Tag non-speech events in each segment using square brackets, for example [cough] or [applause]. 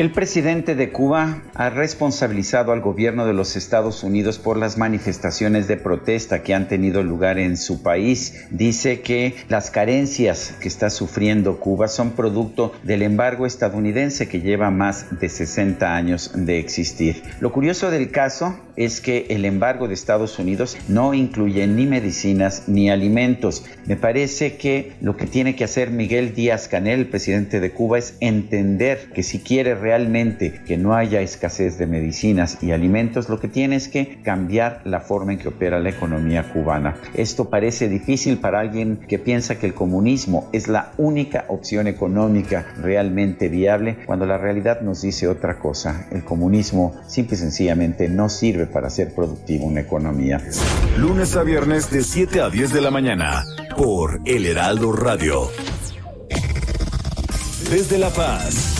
El presidente de Cuba ha responsabilizado al gobierno de los Estados Unidos por las manifestaciones de protesta que han tenido lugar en su país. Dice que las carencias que está sufriendo Cuba son producto del embargo estadounidense que lleva más de 60 años de existir. Lo curioso del caso es que el embargo de Estados Unidos no incluye ni medicinas ni alimentos. Me parece que lo que tiene que hacer Miguel Díaz Canel, el presidente de Cuba, es entender que si quiere realmente que no haya escasez de medicinas y alimentos, lo que tiene es que cambiar la forma en que opera la economía cubana. Esto parece difícil para alguien que piensa que el comunismo es la única opción económica realmente viable, cuando la realidad nos dice otra cosa. El comunismo simple y sencillamente no sirve para hacer productiva una economía. Lunes a viernes de 7 a 10 de la mañana por El Heraldo Radio. Desde La Paz.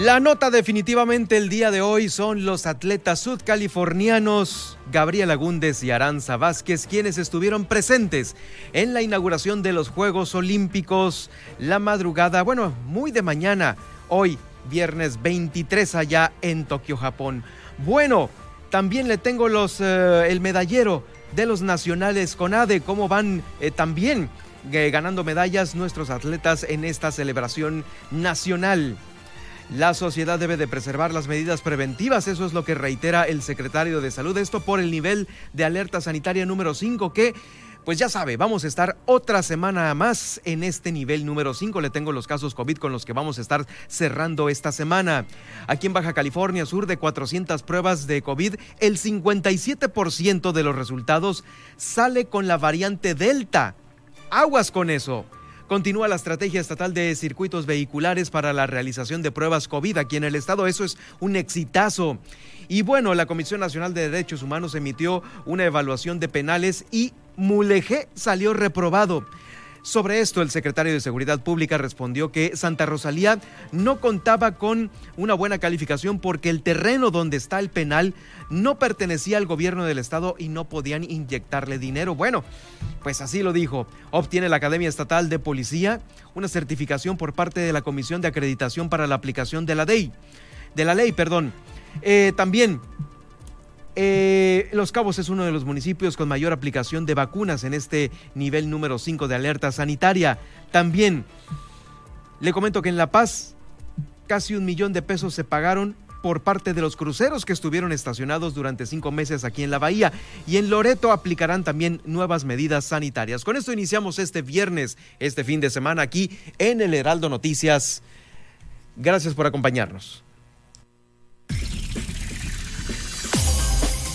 La nota definitivamente el día de hoy son los atletas sudcalifornianos Gabriela Agúndez y Aranza Vázquez, quienes estuvieron presentes en la inauguración de los Juegos Olímpicos la madrugada, bueno, muy de mañana, hoy, viernes 23 allá en Tokio, Japón. Bueno, también le tengo los, eh, el medallero de los nacionales con ADE, cómo van eh, también eh, ganando medallas nuestros atletas en esta celebración nacional. La sociedad debe de preservar las medidas preventivas, eso es lo que reitera el secretario de Salud, esto por el nivel de alerta sanitaria número 5 que... Pues ya sabe, vamos a estar otra semana más en este nivel número 5. Le tengo los casos COVID con los que vamos a estar cerrando esta semana. Aquí en Baja California Sur, de 400 pruebas de COVID, el 57% de los resultados sale con la variante Delta. Aguas con eso. Continúa la estrategia estatal de circuitos vehiculares para la realización de pruebas COVID aquí en el estado. Eso es un exitazo. Y bueno, la Comisión Nacional de Derechos Humanos emitió una evaluación de penales y Mulegé salió reprobado. Sobre esto, el secretario de Seguridad Pública respondió que Santa Rosalía no contaba con una buena calificación porque el terreno donde está el penal no pertenecía al gobierno del estado y no podían inyectarle dinero. Bueno, pues así lo dijo. Obtiene la Academia Estatal de Policía una certificación por parte de la Comisión de Acreditación para la aplicación de la ley. De la ley, perdón. Eh, también eh, los Cabos es uno de los municipios con mayor aplicación de vacunas en este nivel número 5 de alerta sanitaria. También le comento que en La Paz casi un millón de pesos se pagaron por parte de los cruceros que estuvieron estacionados durante cinco meses aquí en la bahía. Y en Loreto aplicarán también nuevas medidas sanitarias. Con esto iniciamos este viernes, este fin de semana aquí en el Heraldo Noticias. Gracias por acompañarnos.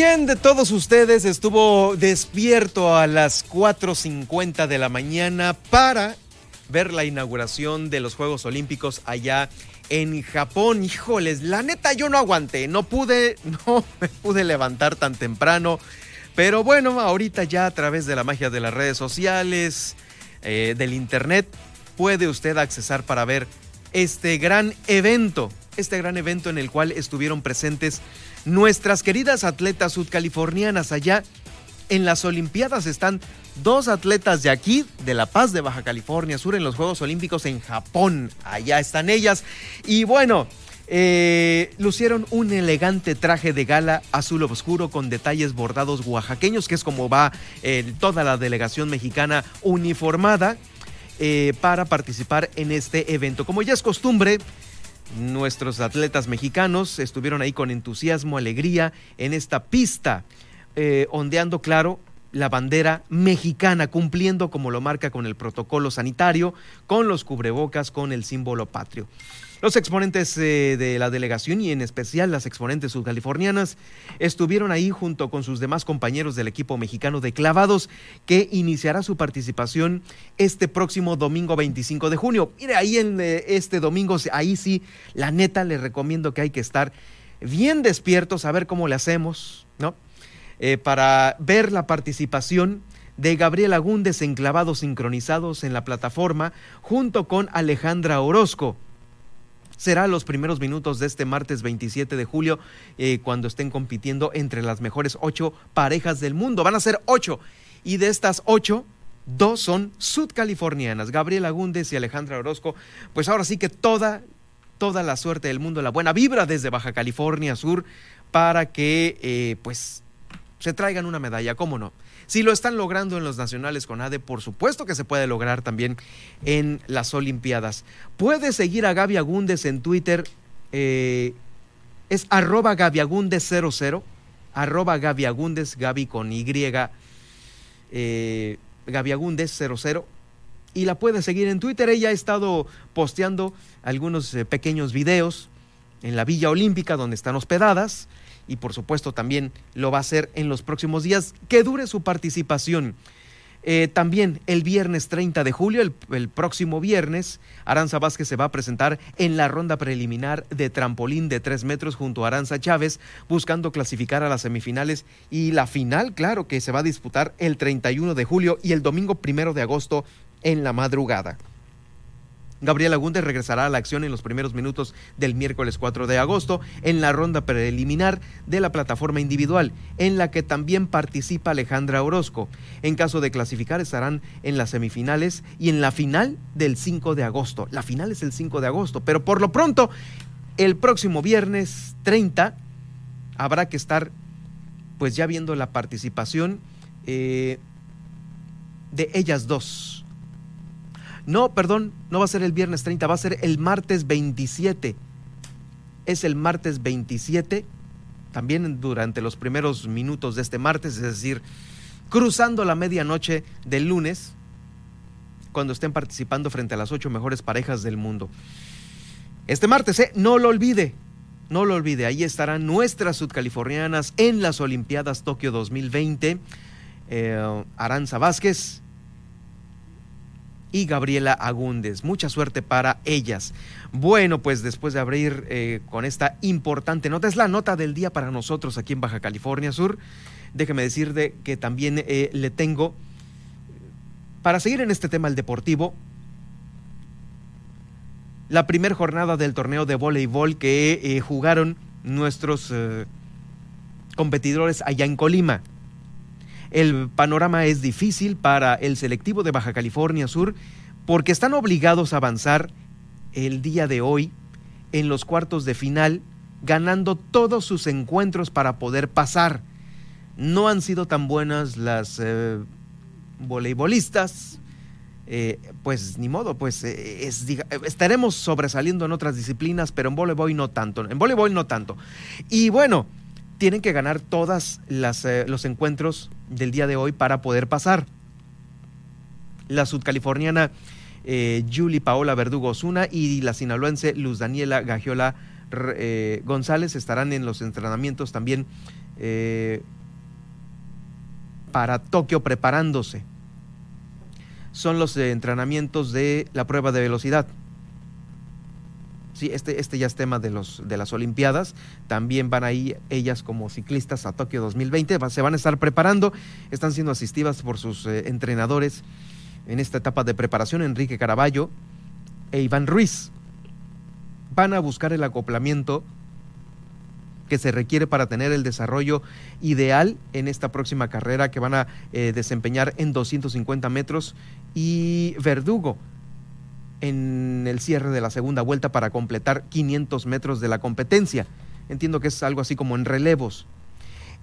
¿Quién de todos ustedes estuvo despierto a las 4.50 de la mañana para ver la inauguración de los Juegos Olímpicos allá en Japón. Híjoles, la neta yo no aguanté, no pude, [laughs] no me pude levantar tan temprano. Pero bueno, ahorita ya a través de la magia de las redes sociales, eh, del internet, puede usted accesar para ver este gran evento, este gran evento en el cual estuvieron presentes nuestras queridas atletas sudcalifornianas allá en las Olimpiadas. Están dos atletas de aquí, de La Paz, de Baja California Sur, en los Juegos Olímpicos en Japón. Allá están ellas. Y bueno, eh, lucieron un elegante traje de gala azul oscuro con detalles bordados oaxaqueños, que es como va eh, toda la delegación mexicana uniformada eh, para participar en este evento. Como ya es costumbre, nuestros atletas mexicanos estuvieron ahí con entusiasmo, alegría en esta pista, ondeando, claro, la bandera mexicana, cumpliendo como lo marca con el protocolo sanitario, con los cubrebocas, con el símbolo patrio. Los exponentes eh, de la delegación y en especial las exponentes subcalifornianas estuvieron ahí junto con sus demás compañeros del equipo mexicano de clavados que iniciará su participación este próximo domingo 25 de junio. Mire, ahí en eh, este domingo, ahí sí, la neta le recomiendo que hay que estar bien despiertos a ver cómo le hacemos, ¿no? Eh, para ver la participación de Gabriel Agúndez en clavados sincronizados en la plataforma junto con Alejandra Orozco será los primeros minutos de este martes 27 de julio, eh, cuando estén compitiendo entre las mejores ocho parejas del mundo. Van a ser ocho. Y de estas ocho, dos son sudcalifornianas, Gabriela Agúndez y Alejandra Orozco. Pues ahora sí que toda, toda la suerte del mundo, la buena vibra desde Baja California Sur para que eh, pues se traigan una medalla, ¿cómo no? Si lo están logrando en los nacionales con ADE, por supuesto que se puede lograr también en las Olimpiadas. Puede seguir a Gaby Agúndez en Twitter, eh, es arroba gabiagundes00, arroba Gaby Agúndez, Gaby con Y, eh, Gaby Agúndez 00 y la puede seguir en Twitter. Ella ha estado posteando algunos eh, pequeños videos en la Villa Olímpica donde están hospedadas y por supuesto también lo va a hacer en los próximos días, que dure su participación. Eh, también el viernes 30 de julio, el, próximo viernes, Aranza Vázquez se va a presentar en la ronda preliminar de trampolín de tres metros junto a Aranza Chávez, buscando clasificar a las semifinales y la final, claro, que se va a disputar el 31 de julio y el domingo primero de agosto en la madrugada. Gabriela Agúndez regresará a la acción en los primeros minutos del miércoles 4 de agosto en la ronda preliminar de la plataforma individual, en la que también participa Alejandra Orozco. En caso de clasificar estarán en las semifinales y en la final del 5 de agosto. La final es el 5 de agosto, pero por lo pronto, el próximo viernes 30 habrá que estar pues ya viendo la participación eh, de ellas dos no, perdón, no va a ser el viernes 30, va a ser el martes 27. Es el martes 27, también durante los primeros minutos de este martes, es decir, cruzando la medianoche del lunes, cuando estén participando frente a las ocho mejores parejas del mundo. Este martes, ¿eh? no lo olvide, no lo olvide, ahí estarán nuestras sudcalifornianas en las Olimpiadas Tokio 2020. Eh, Aranza Vázquez, y Gabriela Agúndez. Mucha suerte para ellas. Bueno, pues después de abrir eh, con esta importante nota, es la nota del día para nosotros aquí en Baja California Sur. Déjeme decir de que también eh, le tengo, para seguir en este tema el deportivo, la primera jornada del torneo de voleibol que eh, jugaron nuestros competidores allá en Colima. El panorama es difícil para el selectivo de Baja California Sur porque están obligados a avanzar el día de hoy en los cuartos de final, ganando todos sus encuentros para poder pasar. No han sido tan buenas las eh, voleibolistas, eh, pues ni modo, pues eh, estaremos sobresaliendo en otras disciplinas, pero en voleibol no tanto. En voleibol no tanto. Y bueno, tienen que ganar todos eh, los encuentros del día de hoy para poder pasar. La sudcaliforniana eh, Julie Paola Verdugo Osuna y la sinaloense Luz Daniela Gagiola eh, González estarán en los entrenamientos también para Tokio preparándose. son los entrenamientos de la prueba de velocidad. Este, este ya es tema de, los, de las Olimpiadas. También van ahí ellas como ciclistas a Tokio 2020. Se van a estar preparando. Están siendo asistidas por sus eh, entrenadores en esta etapa de preparación, Enrique Caraballo e Iván Ruiz. Van a buscar el acoplamiento que se requiere para tener el desarrollo ideal en esta próxima carrera que van a eh, desempeñar en 250 metros y Verdugo en el cierre de la segunda vuelta para completar 500 metros de la competencia. Entiendo que es algo así como en relevos.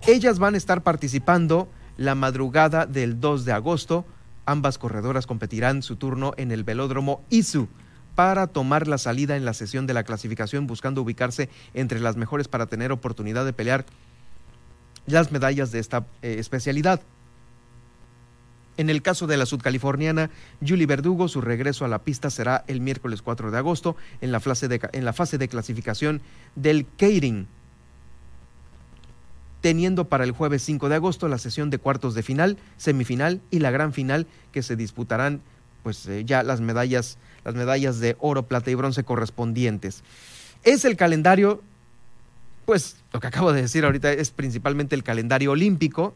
Ellas van a estar participando la madrugada del 2 de agosto. Ambas corredoras competirán su turno en el velódromo ISU para tomar la salida en la sesión de la clasificación buscando ubicarse entre las mejores para tener oportunidad de pelear las medallas de esta eh, especialidad. En el caso de la sudcaliforniana Julie Verdugo, su regreso a la pista será el miércoles 4 de agosto en la fase de, en la fase de clasificación del Keirin, teniendo para el jueves 5 de agosto la sesión de cuartos de final, semifinal y la gran final que se disputarán pues eh, ya las medallas, las medallas de oro, plata y bronce correspondientes. Es el calendario, pues lo que acabo de decir ahorita es principalmente el calendario olímpico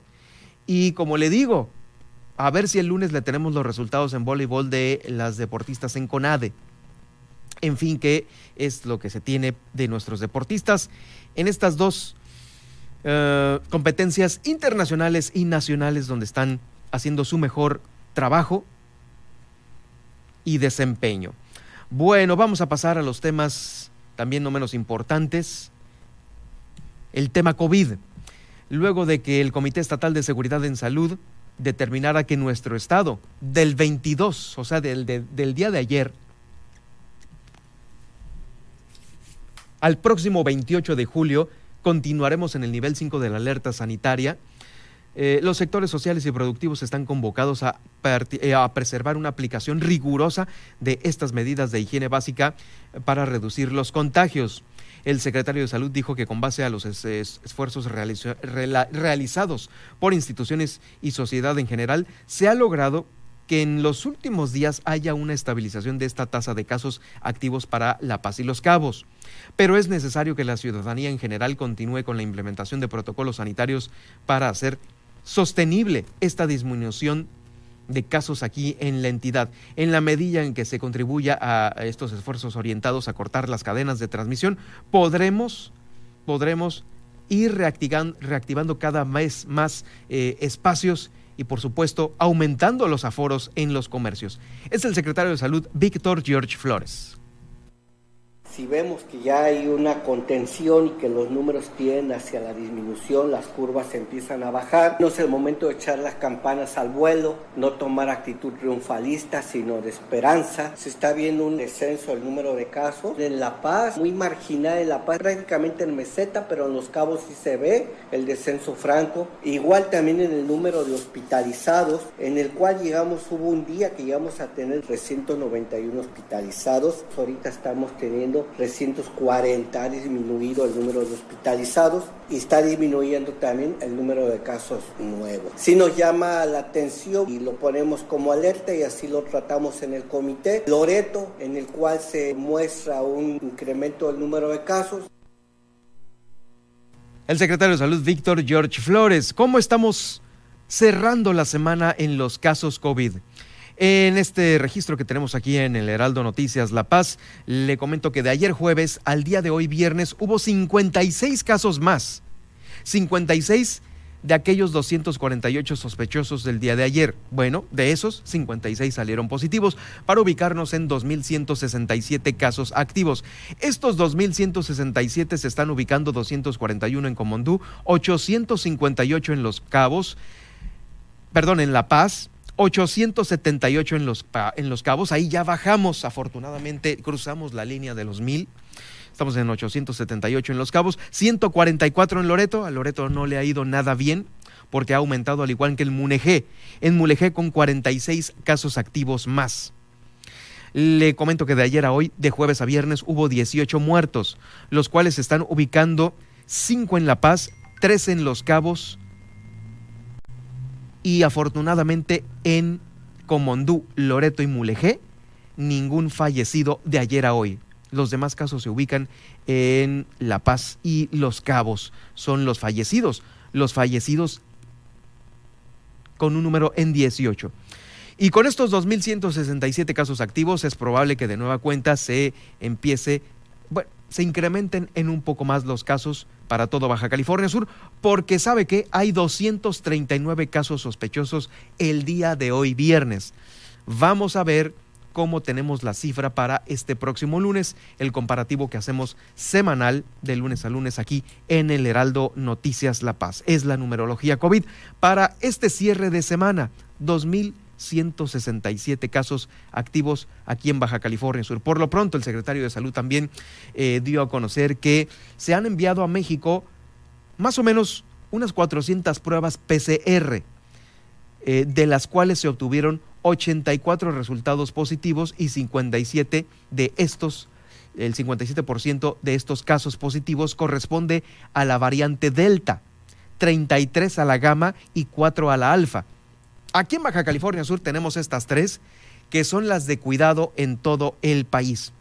y como le digo, a ver si el lunes le tenemos los resultados en voleibol de las deportistas en CONADE. En fin, ¿qué es lo que se tiene de nuestros deportistas en estas dos eh, competencias internacionales y nacionales donde están haciendo su mejor trabajo y desempeño. Bueno, vamos a pasar a los temas también no menos importantes. El tema COVID. Luego de que el Comité Estatal de Seguridad en Salud determinara que nuestro estado, del 22, o sea, del, del día de ayer, al próximo 28 de julio, continuaremos en el nivel 5 de la alerta sanitaria. Eh, los sectores sociales y productivos están convocados a, eh, a, preservar una aplicación rigurosa de estas medidas de higiene básica para reducir los contagios. El secretario de Salud dijo que con base a los esfuerzos realizados por instituciones y sociedad en general, se ha logrado que en los últimos días haya una estabilización de esta tasa de casos activos para La Paz y Los Cabos. Pero es necesario que la ciudadanía en general continúe con la implementación de protocolos sanitarios para hacer sostenible esta disminución de casos aquí en la entidad. En la medida en que se contribuya a estos esfuerzos orientados a cortar las cadenas de transmisión, podremos, podremos ir reactivando, cada vez más eh, espacios y por supuesto aumentando los aforos en los comercios. Es el secretario de Salud, Víctor George Flores si vemos que ya hay una contención y que los números tienden hacia la disminución, las curvas empiezan a bajar, no es el momento de echar las campanas al vuelo, no tomar actitud triunfalista, sino de esperanza. Se está viendo un descenso del número de casos. En La Paz, muy marginal en La Paz, prácticamente en meseta, pero en Los Cabos sí se ve el descenso franco. Igual también en el número de hospitalizados, en el cual llegamos, hubo un día que llegamos a tener 391 hospitalizados. Ahorita estamos teniendo 340, ha disminuido el número de hospitalizados y está disminuyendo también el número de casos nuevos. Si nos llama la atención y lo ponemos como alerta y así lo tratamos en el comité, Loreto, en el cual se muestra un incremento del número de casos. El secretario de Salud, Víctor George Flores, ¿cómo estamos cerrando la semana en los casos COVID? En este registro que tenemos aquí en el Heraldo Noticias La Paz, le comento que de ayer jueves al día de hoy viernes hubo 56 casos más. 56 de aquellos 248 sospechosos del día de ayer. Bueno, de esos 56 salieron positivos para ubicarnos en 2.167 casos activos. Estos 2.167 se están ubicando 241 en Comondú, 858 en Los Cabos, perdón, en La Paz, 878 en los, en los cabos, ahí ya bajamos, afortunadamente cruzamos la línea de los mil. Estamos en 878 en Los Cabos, 144 en Loreto. A Loreto no le ha ido nada bien porque ha aumentado al igual que el Mulegé. En Mulegé con 46 casos activos más. Le comento que de ayer a hoy, de jueves a viernes, hubo 18 muertos, los cuales se están ubicando 5 en La Paz, 3 en Los Cabos, y afortunadamente en Comondú, Loreto y Mulegé, ningún fallecido de ayer a hoy. Los demás casos se ubican en La Paz y Los Cabos. Son los fallecidos. Los fallecidos con un número en 18. Y con estos 2.167 casos activos es probable que de nueva cuenta se empiece, bueno, se incrementen en un poco más los casos para todo Baja California Sur, porque sabe que hay 239 casos sospechosos el día de hoy viernes. Vamos a ver cómo tenemos la cifra para este próximo lunes, el comparativo que hacemos semanal de lunes a lunes aquí en el Heraldo Noticias La Paz. Es la numerología COVID para este cierre de semana 2167 casos activos aquí en Baja California Sur. Por lo pronto, el secretario de Salud también eh, dio a conocer que se han enviado a México más o menos unas 400 pruebas PCR, eh, de las cuales se obtuvieron 84 resultados positivos y 57 de estos, el 57% de estos casos positivos corresponde a la variante Delta, 33 a la Gamma y 4 a la Alfa. Aquí en Baja California Sur tenemos estas tres, que son las de cuidado en todo el país.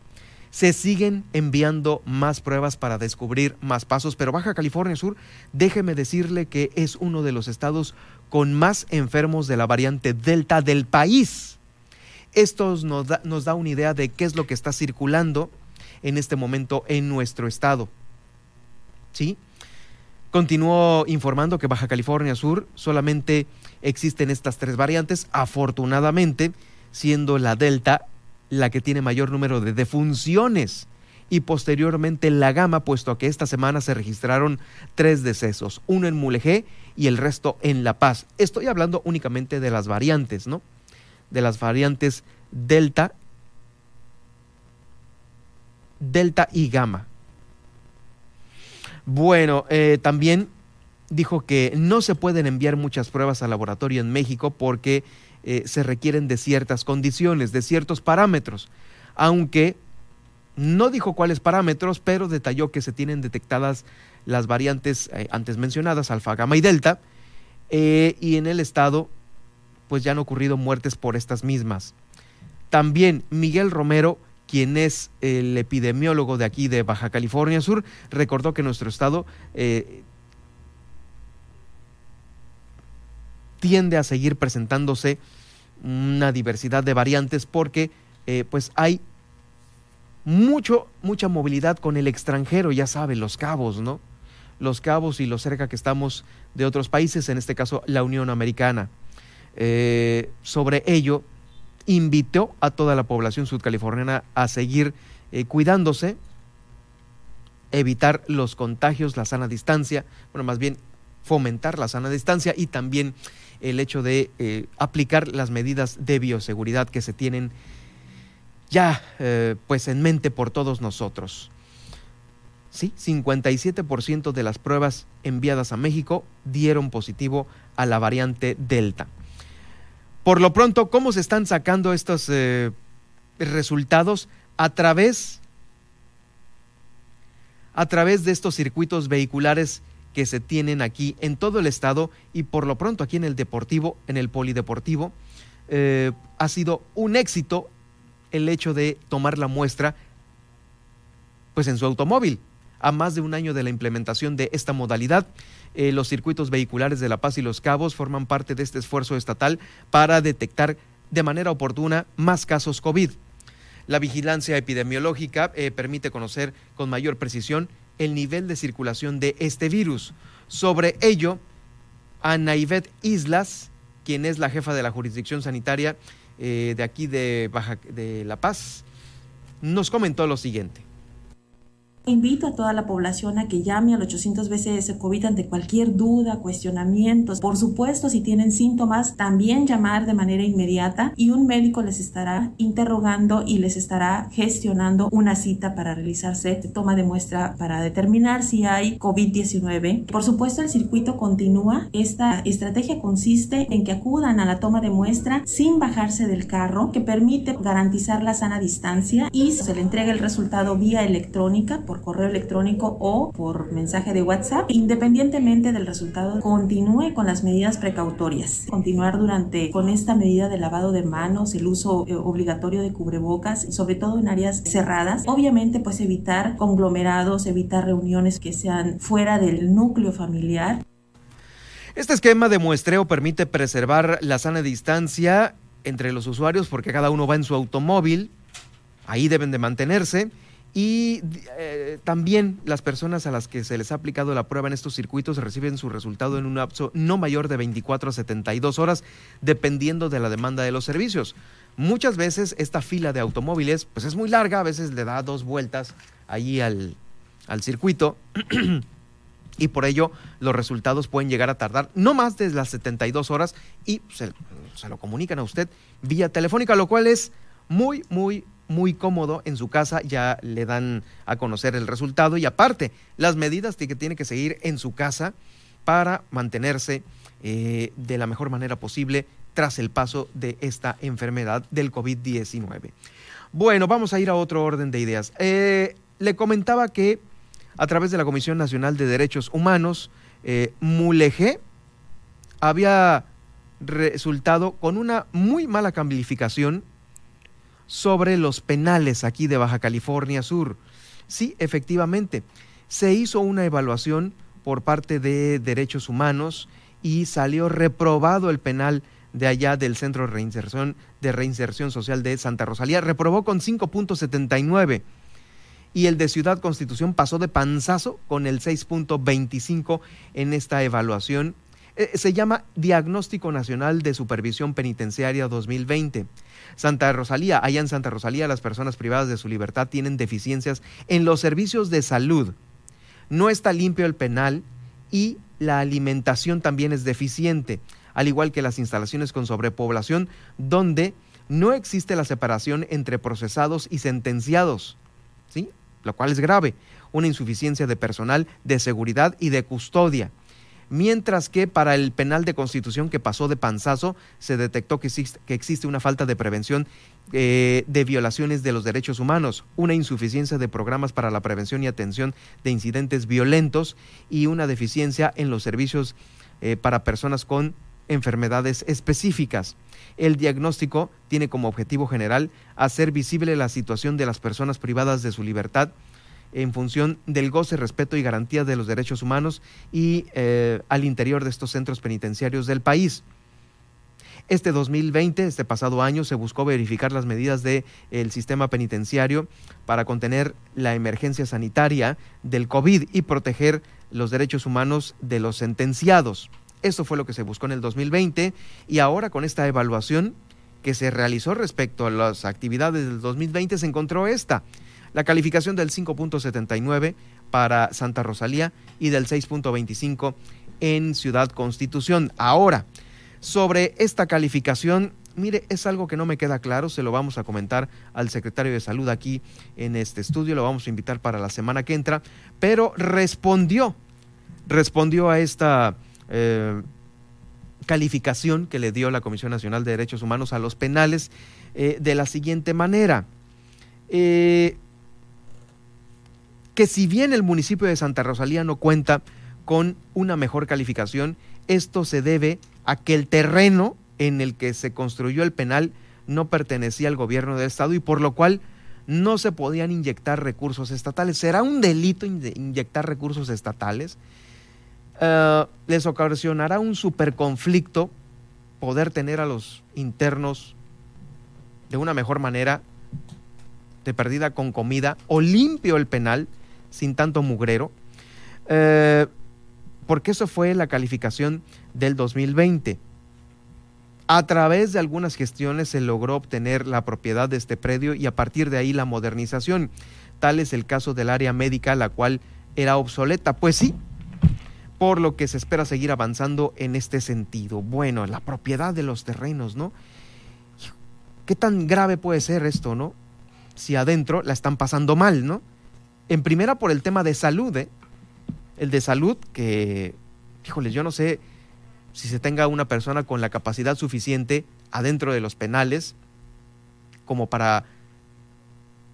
Se siguen enviando más pruebas para descubrir más pasos, pero Baja California Sur, déjeme decirle que es uno de los estados con más enfermos de la variante Delta del país. Esto nos da, una idea de qué es lo que está circulando en este momento en nuestro estado. ¿Sí? Continuó informando que Baja California Sur solamente existen estas tres variantes, afortunadamente, siendo la Delta la que tiene mayor número de defunciones y posteriormente la gama, puesto que esta semana se registraron tres decesos, uno en Mulegé y el resto en La Paz. Estoy hablando únicamente de las variantes, ¿no? De las variantes Delta, Delta y Gamma. Bueno, eh, también dijo que no se pueden enviar muchas pruebas al laboratorio en México porque eh, se requieren de ciertas condiciones, de ciertos parámetros, aunque no dijo cuáles parámetros, pero detalló que se tienen detectadas las variantes eh, antes mencionadas, alfa, gamma y delta, y en el estado pues ya han ocurrido muertes por estas mismas. También Miguel Romero, quien es el epidemiólogo de aquí de Baja California Sur, recordó que nuestro estado eh, tiende a seguir presentándose una diversidad de variantes porque pues hay mucho, mucha movilidad con el extranjero, ya saben, los cabos, ¿no? Los cabos y lo cerca que estamos de otros países, en este caso la Unión Americana. Eh, sobre ello, invitó a toda la población sudcaliforniana a seguir eh, cuidándose, evitar los contagios, la sana distancia, bueno, más bien fomentar la sana distancia y también el hecho de eh, aplicar las medidas de bioseguridad que se tienen ya eh, pues en mente por todos nosotros. Sí, 57% de las pruebas enviadas a México dieron positivo a la variante Delta. Por lo pronto, ¿cómo se están sacando estos eh, resultados? A través, a través de estos circuitos vehiculares que se tienen aquí en todo el estado y por lo pronto aquí en el deportivo, en el polideportivo, eh, ha sido un éxito el hecho de tomar la muestra pues en su automóvil. A más de un año de la implementación de esta modalidad, eh, los circuitos vehiculares de La Paz y Los Cabos forman parte de este esfuerzo estatal para detectar de manera oportuna más casos COVID. La vigilancia epidemiológica eh, permite conocer con mayor precisión el nivel de circulación de este virus. Sobre ello, Ana Islas, quien es la jefa de la jurisdicción sanitaria eh, de aquí de, Baja, de La Paz, nos comentó lo siguiente. Invito a toda la población a que llame al 800 BCS COVID ante cualquier duda, cuestionamientos. Por supuesto, si tienen síntomas, también llamar de manera inmediata y un médico les estará interrogando y les estará gestionando una cita para realizarse toma de muestra para determinar si hay COVID-19. Por supuesto, el circuito continúa. Esta estrategia consiste en que acudan a la toma de muestra sin bajarse del carro, que permite garantizar la sana distancia y se le entrega el resultado vía electrónica por correo electrónico o por mensaje de WhatsApp. Independientemente del resultado, continúe con las medidas precautorias. Continuar durante con esta medida de lavado de manos, el uso eh, obligatorio de cubrebocas, sobre todo en áreas cerradas. Obviamente, pues evitar conglomerados, evitar reuniones que sean fuera del núcleo familiar. Este esquema de muestreo permite preservar la sana distancia entre los usuarios porque cada uno va en su automóvil, ahí deben de mantenerse y eh, también las personas a las que se les ha aplicado la prueba en estos circuitos reciben su resultado en un lapso no mayor de 24 a 72 horas, dependiendo de la demanda de los servicios. Muchas veces esta fila de automóviles pues es muy larga, a veces le da dos vueltas allí al, al circuito [clears throat] y por ello los resultados pueden llegar a tardar no más de las 72 horas y se, se, lo comunican a usted vía telefónica, lo cual es muy, muy, muy cómodo en su casa, ya le dan a conocer el resultado y aparte las medidas que tiene que seguir en su casa para mantenerse eh, de la mejor manera posible tras el paso de esta enfermedad del COVID-19. Bueno, vamos a ir a otro orden de ideas. Eh, le comentaba que a través de la Comisión Nacional de Derechos Humanos, eh, Mulegé había resultado con una muy mala calificación sobre los penales aquí de Baja California Sur. Sí, efectivamente, se hizo una evaluación por parte de Derechos Humanos y salió reprobado el penal de allá del Centro de Reinserción, Social de Santa Rosalía. Reprobó con 5.79 y el de Ciudad Constitución pasó de panzazo con el 6.25 en esta evaluación. Eh, se llama Diagnóstico Nacional de Supervisión Penitenciaria 2020. Santa Rosalía, allá en Santa Rosalía las personas privadas de su libertad tienen deficiencias en los servicios de salud. No está limpio el penal y la alimentación también es deficiente, al igual que las instalaciones con sobrepoblación, donde no existe la separación entre procesados y sentenciados. ¿Sí? lo cual es grave, una insuficiencia de personal, de seguridad y de custodia. Mientras que para el penal de constitución que pasó de panzazo se detectó que existe, una falta de prevención eh, de violaciones de los derechos humanos, una insuficiencia de programas para la prevención y atención de incidentes violentos y una deficiencia en los servicios eh, para personas con enfermedades específicas. El diagnóstico tiene como objetivo general hacer visible la situación de las personas privadas de su libertad en función del goce, respeto y garantía de los derechos humanos y eh, al interior de estos centros penitenciarios del país. Este 2020, este pasado año, se buscó verificar las medidas del sistema penitenciario para contener la emergencia sanitaria del COVID y proteger los derechos humanos de los sentenciados. Eso fue lo que se buscó en el 2020 y ahora con esta evaluación que se realizó respecto a las actividades del 2020 se encontró esta, la calificación del 5.79 para Santa Rosalía y del 6.25 en Ciudad Constitución. Ahora, sobre esta calificación, mire, es algo que no me queda claro, se lo vamos a comentar al secretario de Salud aquí en este estudio, lo vamos a invitar para la semana que entra, pero respondió, respondió a esta eh, calificación que le dio la Comisión Nacional de Derechos Humanos a los penales eh, de la siguiente manera. Eh, que si bien el municipio de Santa Rosalía no cuenta con una mejor calificación, esto se debe a que el terreno en el que se construyó el penal no pertenecía al gobierno del estado y por lo cual no se podían inyectar recursos estatales. ¿Será un delito inyectar recursos estatales? Eh, les ocasionará un superconflicto poder tener a los internos de una mejor manera, de perdida con comida, o limpio el penal sin tanto mugrero, eh, porque eso fue la calificación del 2020. A través de algunas gestiones se logró obtener la propiedad de este predio y a partir de ahí la modernización. Tal es el caso del área médica, la cual era obsoleta. Pues sí, por lo que se espera seguir avanzando en este sentido. Bueno, la propiedad de los terrenos, ¿no? ¿Qué tan grave puede ser esto, no? Si adentro la están pasando mal, ¿no? En primera por el tema de salud, ¿eh? El de salud que, híjoles, yo no sé si se tenga una persona con la capacidad suficiente adentro de los penales como para,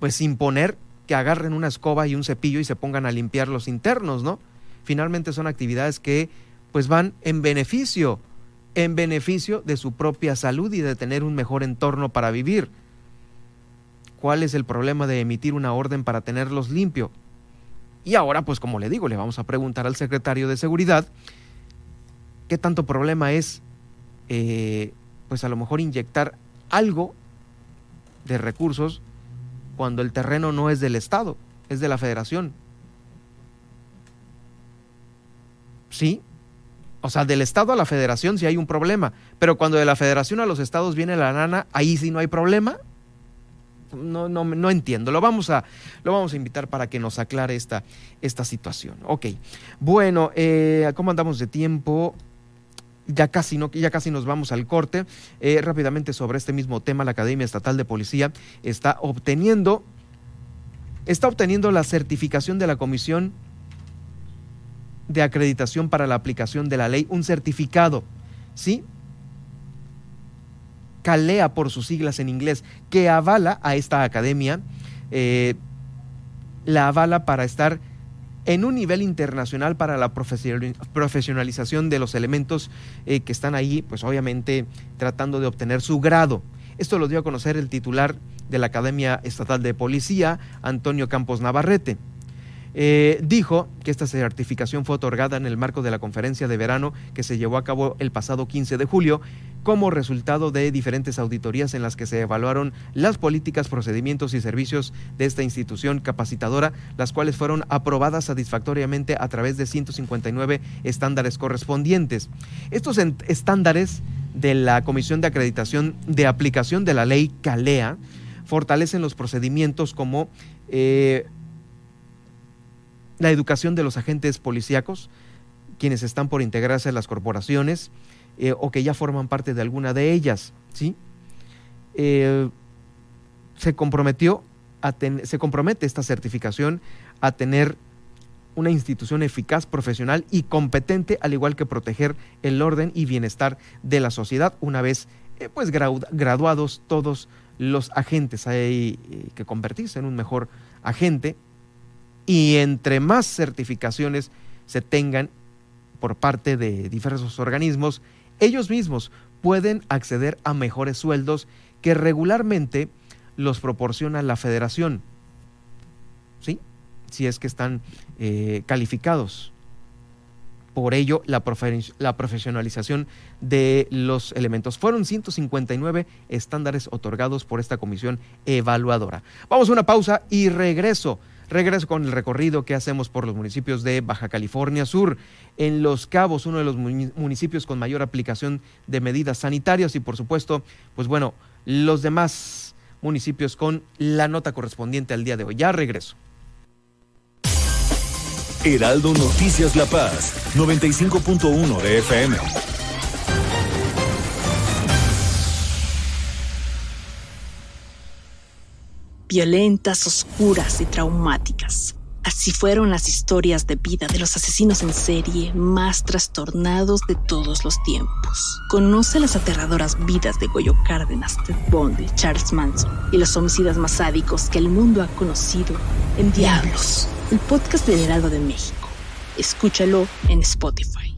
pues, imponer que agarren una escoba y un cepillo y se pongan a limpiar los internos, ¿no? Finalmente son actividades que pues van en beneficio, en beneficio de su propia salud y de tener un mejor entorno para vivir. ¿Cuál es el problema de emitir una orden para tenerlos limpio? Y ahora, pues como le digo, le vamos a preguntar al secretario de Seguridad qué tanto problema es, eh, pues a lo mejor inyectar algo de recursos cuando el terreno no es del Estado, es de la Federación. ¿Sí? O sea, del Estado a la Federación sí hay un problema, pero cuando de la Federación a los Estados viene la nana, ahí sí no hay problema. No, no, no entiendo. Lo vamos, a, lo vamos a invitar para que nos aclare esta, esta situación. Ok. Bueno, eh, ¿cómo andamos de tiempo? ya casi, no, ya casi nos vamos al corte. Eh, rápidamente sobre este mismo tema, la Academia Estatal de Policía está obteniendo, está obteniendo la certificación de la Comisión de Acreditación para la aplicación de la ley, un certificado, ¿sí? CALEA por sus siglas en inglés, que avala a esta academia, eh, la avala para estar en un nivel internacional para la profesionalización de los elementos eh, que están ahí, pues obviamente tratando de obtener su grado. Esto lo dio a conocer el titular de la Academia Estatal de Policía, Antonio Campos Navarrete. Eh, dijo que esta certificación fue otorgada en el marco de la conferencia de verano que se llevó a cabo el pasado 15 de julio como resultado de diferentes auditorías en las que se evaluaron las políticas, procedimientos y servicios de esta institución capacitadora, las cuales fueron aprobadas satisfactoriamente a través de 159 estándares correspondientes. Estos estándares de la Comisión de Acreditación de Aplicación de la Ley CALEA fortalecen los procedimientos como eh, la educación de los agentes policíacos, quienes están por integrarse a las corporaciones eh, o que ya forman parte de alguna de ellas, ¿sí? Eh, se comprometió a se compromete esta certificación a tener una institución eficaz, profesional y competente, al igual que proteger el orden y bienestar de la sociedad una vez eh, pues graduados todos los agentes. Hay que convertirse en un mejor agente y entre más certificaciones se tengan por parte de diversos organismos, ellos mismos pueden acceder a mejores sueldos que regularmente los proporciona la federación. ¿Sí? Si es que están eh, calificados. Por ello, la, la, profesionalización de los elementos. Fueron 159 estándares otorgados por esta comisión evaluadora. Vamos a una pausa y regreso. Regreso con el recorrido que hacemos por los municipios de Baja California Sur, en Los Cabos, uno de los municipios con mayor aplicación de medidas sanitarias y por supuesto, pues bueno, los demás municipios con la nota correspondiente al día de hoy. Ya regreso. Heraldo Noticias La Paz, 95.1 de FM. Violentas, oscuras y traumáticas. Así fueron las historias de vida de los asesinos en serie más trastornados de todos los tiempos. Conoce las aterradoras vidas de Goyo Cárdenas, Ted Bundy, Charles Manson y los homicidas más sádicos que el mundo ha conocido en Diablos, el podcast del Heraldo de México. Escúchalo en Spotify.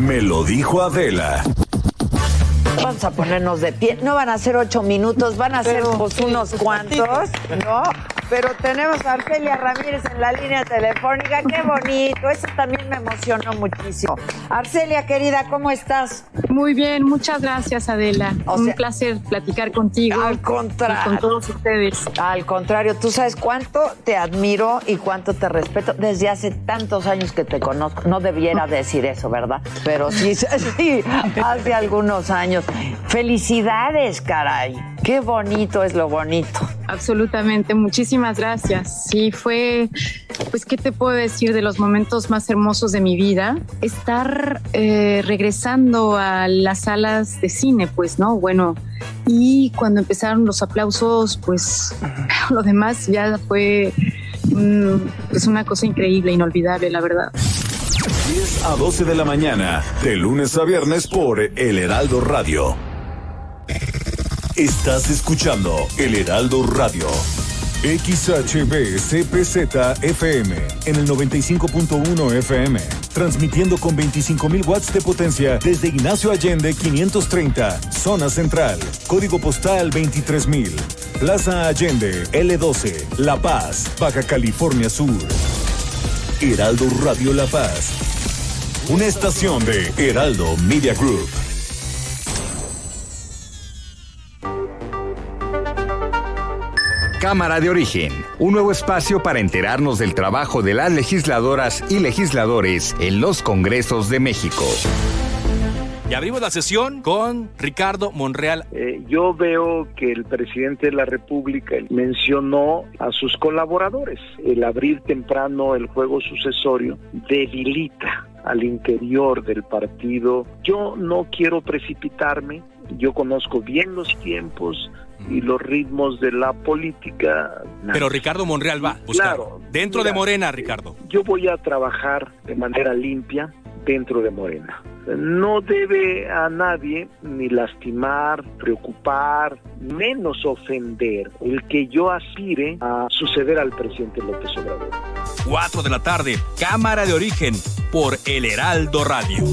Me lo dijo Adela. Vamos a ponernos de pie. No van a ser ocho minutos, van a ser pues, unos cuantos, ¿no? Pero tenemos a Arcelia Ramírez en la línea telefónica. Qué bonito. Eso también me emocionó muchísimo. Arcelia, querida, ¿cómo estás? Muy bien, muchas gracias, Adela. Un placer platicar contigo. Al contrario. Y con todos ustedes. Al contrario, tú sabes cuánto te admiro y cuánto te respeto desde hace tantos años que te conozco. No debiera decir eso, ¿verdad? Pero sí, [laughs] sí, hace algunos años. Felicidades, caray. Qué bonito es lo bonito. Absolutamente, muchísimas gracias. Sí, fue, pues, ¿qué te puedo decir de los momentos más hermosos de mi vida? Estar eh, regresando a las salas de cine, pues, ¿no? Bueno, y cuando empezaron los aplausos, pues, lo demás ya fue pues una cosa increíble, inolvidable, la verdad. 10 a 12 de la mañana, de lunes a viernes por El Heraldo Radio. Estás escuchando El Heraldo Radio. XHB CPZ FM en el 95.1 FM, transmitiendo con 25.000 watts de potencia desde Ignacio Allende 530, zona central, código postal 23000, Plaza Allende L12, La Paz, Baja California Sur. Heraldo Radio La Paz, una estación de Heraldo Media Group. Cámara de Origen, un nuevo espacio para enterarnos del trabajo de las legisladoras y legisladores en los Congresos de México. Y abrimos la sesión con Ricardo Monreal. Eh, yo veo que el presidente de la República mencionó a sus colaboradores. El abrir temprano el juego sucesorio debilita al interior del partido. Yo no quiero precipitarme, yo conozco bien los tiempos, y los ritmos de la política. Pero Ricardo Monreal va. Claro. Dentro de Morena, Ricardo. Yo voy a trabajar de manera limpia dentro de Morena. No debe a nadie ni lastimar, preocupar, menos ofender el que yo aspire a suceder al presidente López Obrador. 4 de la tarde, Cámara de Origen, por El Heraldo Radio.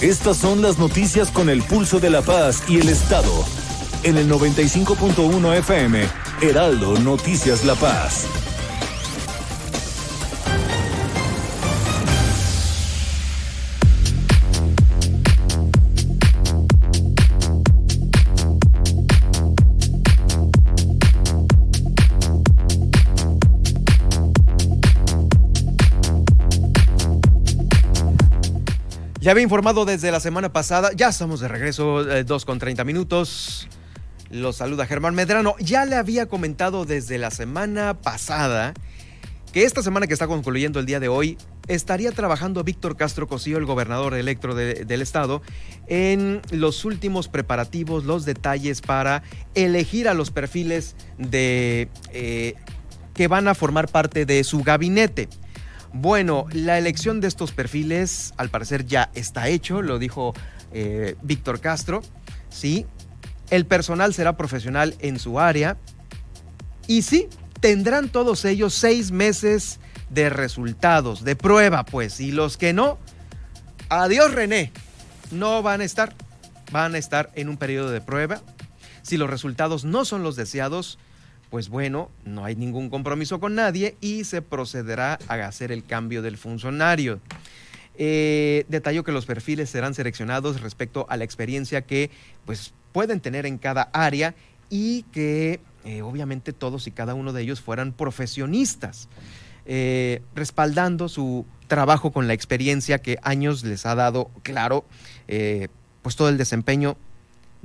Estas son las noticias con el pulso de la paz y el Estado. En el 95.1 FM, Heraldo Noticias La Paz. Ya había informado desde la semana pasada, ya estamos de regreso, 2 eh, con 30 minutos. Los saluda Germán Medrano. Ya le había comentado desde la semana pasada que esta semana que está concluyendo el día de hoy estaría trabajando Víctor Castro Cosío, el gobernador electo del estado, en los últimos preparativos, los detalles para elegir a los perfiles de eh, que van a formar parte de su gabinete. Bueno, la elección de estos perfiles al parecer ya está hecho, lo dijo eh, Víctor Castro, ¿sí? El personal será profesional en su área y sí, tendrán todos ellos seis meses de resultados, de prueba, pues, y los que no, adiós René, no van a estar, van a estar en un periodo de prueba. Si los resultados no son los deseados, pues bueno, no hay ningún compromiso con nadie y se procederá a hacer el cambio del funcionario. Eh, detalló que los perfiles serán seleccionados respecto a la experiencia que pues, pueden tener en cada área y que eh, obviamente todos y cada uno de ellos fueran profesionistas, eh, respaldando su trabajo con la experiencia que años les ha dado, claro, pues todo el desempeño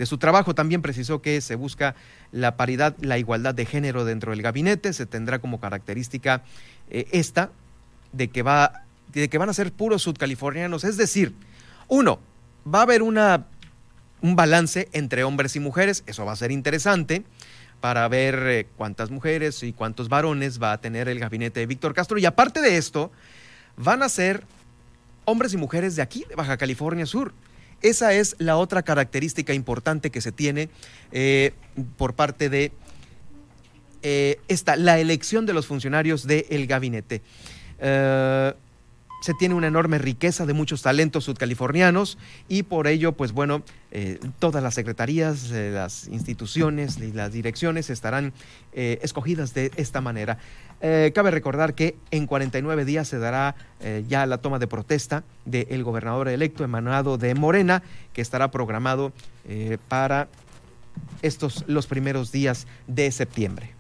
de su trabajo. También precisó que se busca la paridad, la igualdad de género dentro del gabinete. Se tendrá como característica eh, esta de que, va, de que van a ser puros sudcalifornianos. Es decir, uno, va a haber una, un balance entre hombres y mujeres. Eso va a ser interesante para ver eh, cuántas mujeres y cuántos varones va a tener el gabinete de Víctor Castro. Y aparte de esto, van a ser hombres y mujeres de aquí, de Baja California Sur. Esa es la otra característica importante que se tiene eh, por parte de eh, esta, la elección de los funcionarios del gabinete. Eh, se tiene una enorme riqueza de muchos talentos sudcalifornianos y por ello, pues bueno, todas las secretarías, las instituciones y las direcciones estarán escogidas de esta manera. Eh, cabe recordar que en 49 días se dará eh, ya la toma de protesta del gobernador electo emanado de Morena, que estará programado eh, para estos los primeros días de septiembre.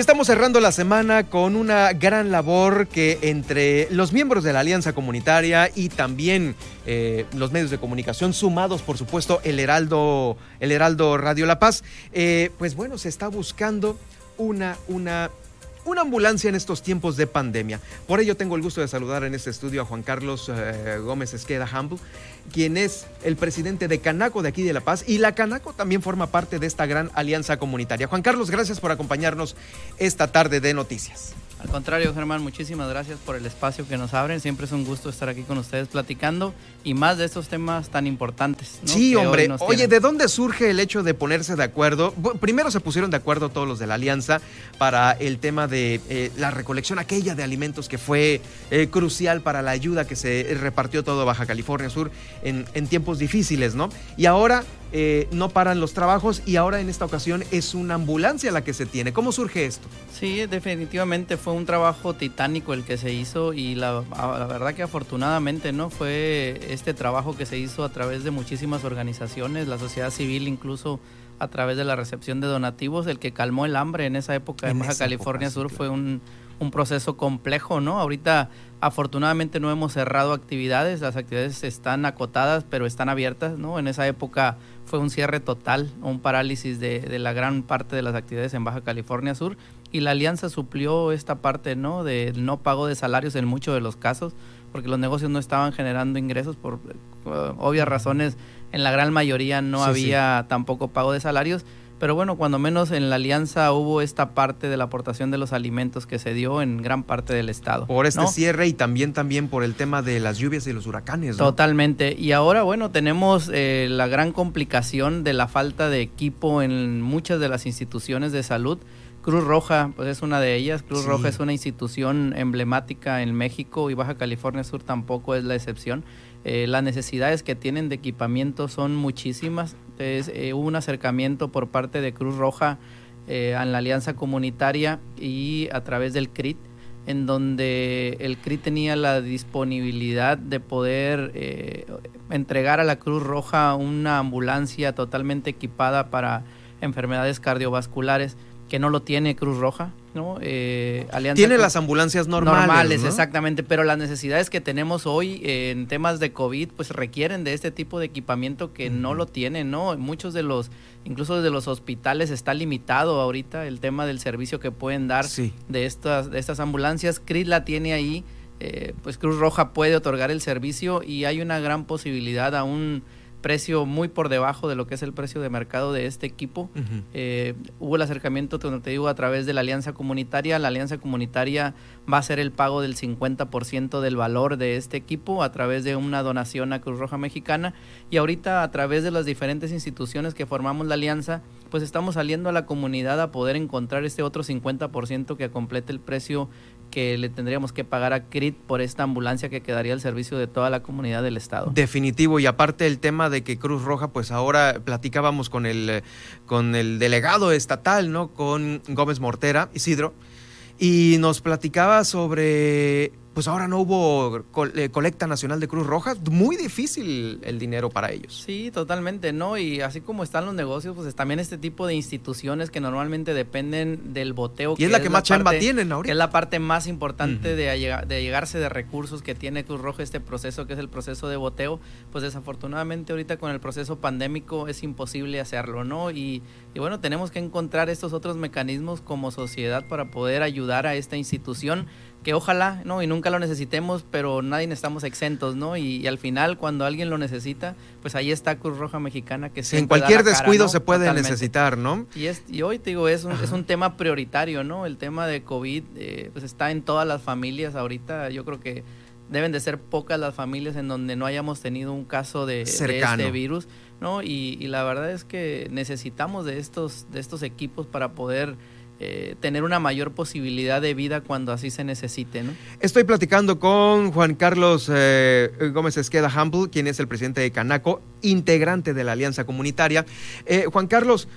Estamos cerrando la semana con una gran labor que entre los miembros de la Alianza Comunitaria y también eh, los medios de comunicación, sumados por supuesto el Heraldo, el Heraldo Radio La Paz, eh, pues bueno, se está buscando una, una una ambulancia en estos tiempos de pandemia. Por ello tengo el gusto de saludar en este estudio a Juan Carlos eh, Gómez Esqueda Humble, quien es el presidente de Canaco de aquí de La Paz y la Canaco también forma parte de esta gran alianza comunitaria. Juan Carlos, gracias por acompañarnos esta tarde de noticias. Al contrario, Germán, muchísimas gracias por el espacio que nos abren. Siempre es un gusto estar aquí con ustedes platicando y más de estos temas tan importantes. Sí, hombre. Oye, ¿de dónde surge el hecho de ponerse de acuerdo? Primero se pusieron de acuerdo todos los de la alianza para el tema de eh, la recolección aquella de alimentos que fue eh, crucial para la ayuda que se repartió todo Baja California Sur en, en tiempos difíciles, ¿no? Y ahora eh, no paran los trabajos y ahora en esta ocasión es una ambulancia la que se tiene. ¿Cómo surge esto? Sí, definitivamente fue un trabajo titánico el que se hizo y la, la, verdad que afortunadamente no fue este trabajo que se hizo a través de muchísimas organizaciones, la sociedad civil incluso a través de la recepción de donativos, el que calmó el hambre en esa época en, Baja California Sur fue un, un proceso complejo, ¿no? Ahorita afortunadamente no hemos cerrado actividades, las actividades están acotadas pero están abiertas, ¿no? En esa época fue un cierre total, un parálisis de, la gran parte de las actividades en Baja California Sur. Y la alianza suplió esta parte no de no pago de salarios en muchos de los casos porque los negocios no estaban generando ingresos por uh, obvias razones. En la gran mayoría no había tampoco pago de salarios pero bueno, cuando menos en la alianza hubo esta parte de la aportación de los alimentos que se dio en gran parte del estado. Por este cierre y también, también por el tema de las lluvias y los huracanes. Totalmente. Y ahora, bueno, tenemos eh, la gran complicación de la falta de equipo en muchas de las instituciones de salud. Cruz Roja, pues es una de ellas. Cruz Roja es una institución emblemática en México y Baja California Sur tampoco es la excepción. Eh, las necesidades que tienen de equipamiento son muchísimas. Entonces, eh, hubo un acercamiento por parte de Cruz Roja eh, en la alianza comunitaria y a través del CRIT, en donde el CRIT tenía la disponibilidad de poder entregar a la Cruz Roja una ambulancia totalmente equipada para enfermedades cardiovasculares que no lo tiene Cruz Roja. ¿No? Eh, tiene las ambulancias normales. Normales, exactamente, pero las necesidades que tenemos hoy en temas de COVID pues requieren de este tipo de equipamiento que no lo tienen, ¿no? Muchos de los, incluso desde los hospitales está limitado ahorita el tema del servicio que pueden dar de, estas, de estas ambulancias. CRIS la tiene ahí, eh, pues Cruz Roja puede otorgar el servicio y hay una gran posibilidad aún precio muy por debajo de lo que es el precio de mercado de este equipo. Eh, hubo el acercamiento, como te digo, a través de la alianza comunitaria. La alianza comunitaria va a ser el pago del 50% del valor de este equipo a través de una donación a Cruz Roja Mexicana. Y ahorita a través de las diferentes instituciones que formamos la alianza, pues estamos saliendo a la comunidad a poder encontrar este otro 50% que complete el precio que le tendríamos que pagar a CRIT por esta ambulancia que quedaría al servicio de toda la comunidad del estado. Definitivo, y aparte el tema de que Cruz Roja, pues ahora platicábamos con el, con el delegado estatal, ¿no? Con Gómez Mortera, Isidro, y nos platicaba sobre pues ahora no hubo eh, colecta nacional de Cruz Roja, muy difícil el dinero para ellos. Sí, totalmente, ¿no? Y así como están los negocios, pues también este tipo de instituciones que normalmente dependen del boteo. Y es la que más chamba tienen ahorita. Que es la parte más importante de, de llegarse de recursos que tiene Cruz Roja este proceso, que es el proceso de boteo, pues desafortunadamente ahorita con el proceso pandémico es imposible hacerlo, ¿no? Y, y bueno, tenemos que encontrar estos otros mecanismos como sociedad para poder ayudar a esta institución que ojalá, ¿no? Y nunca lo necesitemos, pero nadie estamos exentos, ¿no? Y, al final, cuando alguien lo necesita, pues ahí está Cruz Roja Mexicana que En cualquier descuido se puede necesitar, ¿no? Y, es, y hoy, te digo, es un, es un tema prioritario, ¿no? El tema de COVID, eh, pues está en todas las familias ahorita. Yo creo que deben de ser pocas las familias en donde no hayamos tenido un caso de, de este virus, ¿no? Y, y la verdad es que necesitamos de estos, de estos equipos para poder eh, tener una mayor posibilidad de vida cuando así se necesite. Estoy platicando con Juan Carlos eh, Gómez Esqueda Humble, quien es el presidente de Canaco, integrante de la Alianza Comunitaria. Eh, Juan Carlos,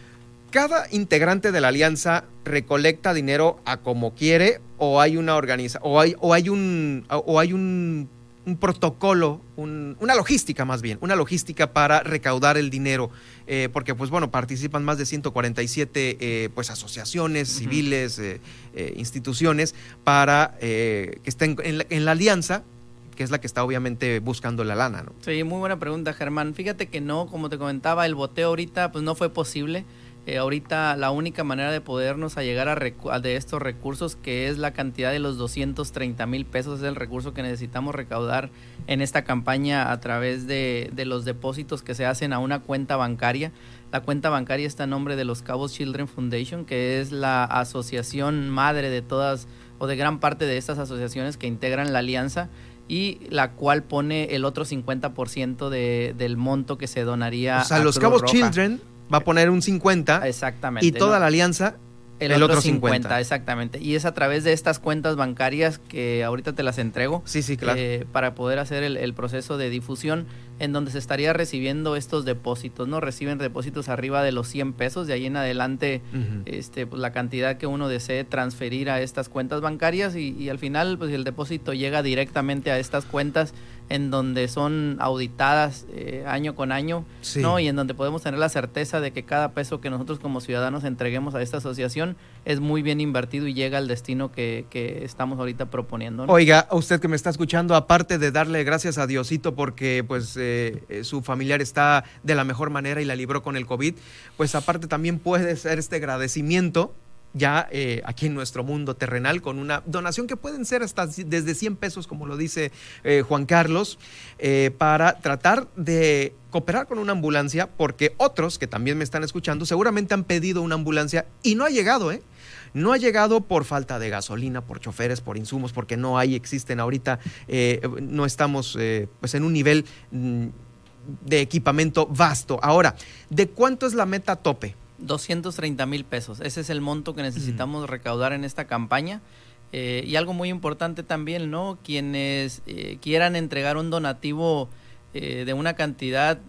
¿cada integrante de la Alianza recolecta dinero a como quiere o hay una organiza o hay, o hay un o hay un un protocolo, una logística más bien, una logística para recaudar el dinero, eh, porque pues bueno, participan más de 147 eh, pues asociaciones civiles, eh, instituciones, para que estén en la, alianza que es la que está obviamente buscando la lana, ¿no? Sí, muy buena pregunta, Germán. Fíjate que no, como te comentaba, el boteo ahorita pues no fue posible. Eh, ahorita la única manera de podernos llegar a, de estos recursos, que es la cantidad de los 230 mil pesos, es el recurso que necesitamos recaudar en esta campaña a través de, los depósitos que se hacen a una cuenta bancaria. La cuenta bancaria está a nombre de los Cabos Children Foundation, que es la asociación madre de todas o de gran parte de estas asociaciones que integran la alianza y la cual pone el otro 50% de, del monto que se donaría. O sea, los Cabos Children va a poner un 50. Exactamente. Y toda la alianza el, otro, 50. Exactamente. Y es a través de estas cuentas bancarias que ahorita te las entrego. Sí, sí, claro. Eh, para poder hacer el, proceso de difusión en donde se estaría recibiendo estos depósitos, ¿no? Reciben depósitos arriba de los 100 pesos, de ahí en adelante este, pues, la cantidad que uno desee transferir a estas cuentas bancarias y, y al final pues el depósito llega directamente a estas cuentas en donde son auditadas eh, año con año, ¿no? Y en donde podemos tener la certeza de que cada peso que nosotros como ciudadanos entreguemos a esta asociación es muy bien invertido y llega al destino que, que estamos ahorita proponiendo. Oiga, usted que me está escuchando, aparte de darle gracias a Diosito porque pues eh, eh, su familiar está de la mejor manera y la libró con el COVID, pues aparte también puede ser este agradecimiento ya eh, aquí en nuestro mundo terrenal con una donación que pueden ser hasta desde 100 pesos, como lo dice eh, Juan Carlos, para tratar de cooperar con una ambulancia, porque otros que también me están escuchando seguramente han pedido una ambulancia y no ha llegado, ¿eh? No ha llegado por falta de gasolina, por choferes, por insumos, porque no hay, existen ahorita, no estamos pues en un nivel mm, de equipamiento vasto. Ahora, ¿de cuánto es la meta tope? 230 mil pesos. Ese es el monto que necesitamos recaudar en esta campaña. Eh, y algo muy importante también, ¿no? Quienes eh, quieran entregar un donativo eh, de una cantidad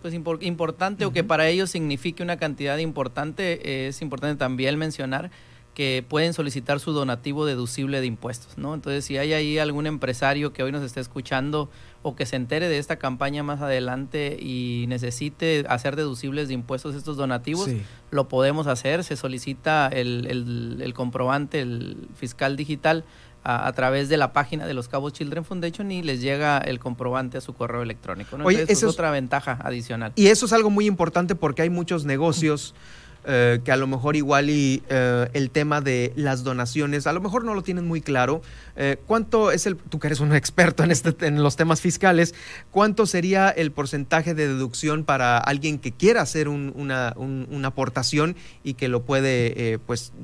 pues importante o que para ellos signifique una cantidad importante, es importante también mencionar que pueden solicitar su donativo deducible de impuestos, ¿no? Entonces, si hay ahí algún empresario que hoy nos esté escuchando o que se entere de esta campaña más adelante y necesite hacer deducibles de impuestos estos donativos, lo podemos hacer. Se solicita el, el, comprobante, el fiscal digital, a, través de la página de los Cabos Children Foundation y les llega el comprobante a su correo electrónico. ¿no? Oye, eso es otra ventaja adicional. Y eso es algo muy importante porque hay muchos negocios. Eh, que a lo mejor igual y eh, el tema de las donaciones, a lo mejor no lo tienen muy claro. Eh, ¿Cuánto es el, tú que eres un [laughs] experto en, este, en los temas fiscales, cuánto sería el porcentaje de deducción para alguien que quiera hacer una, una, aportación y que lo puede pues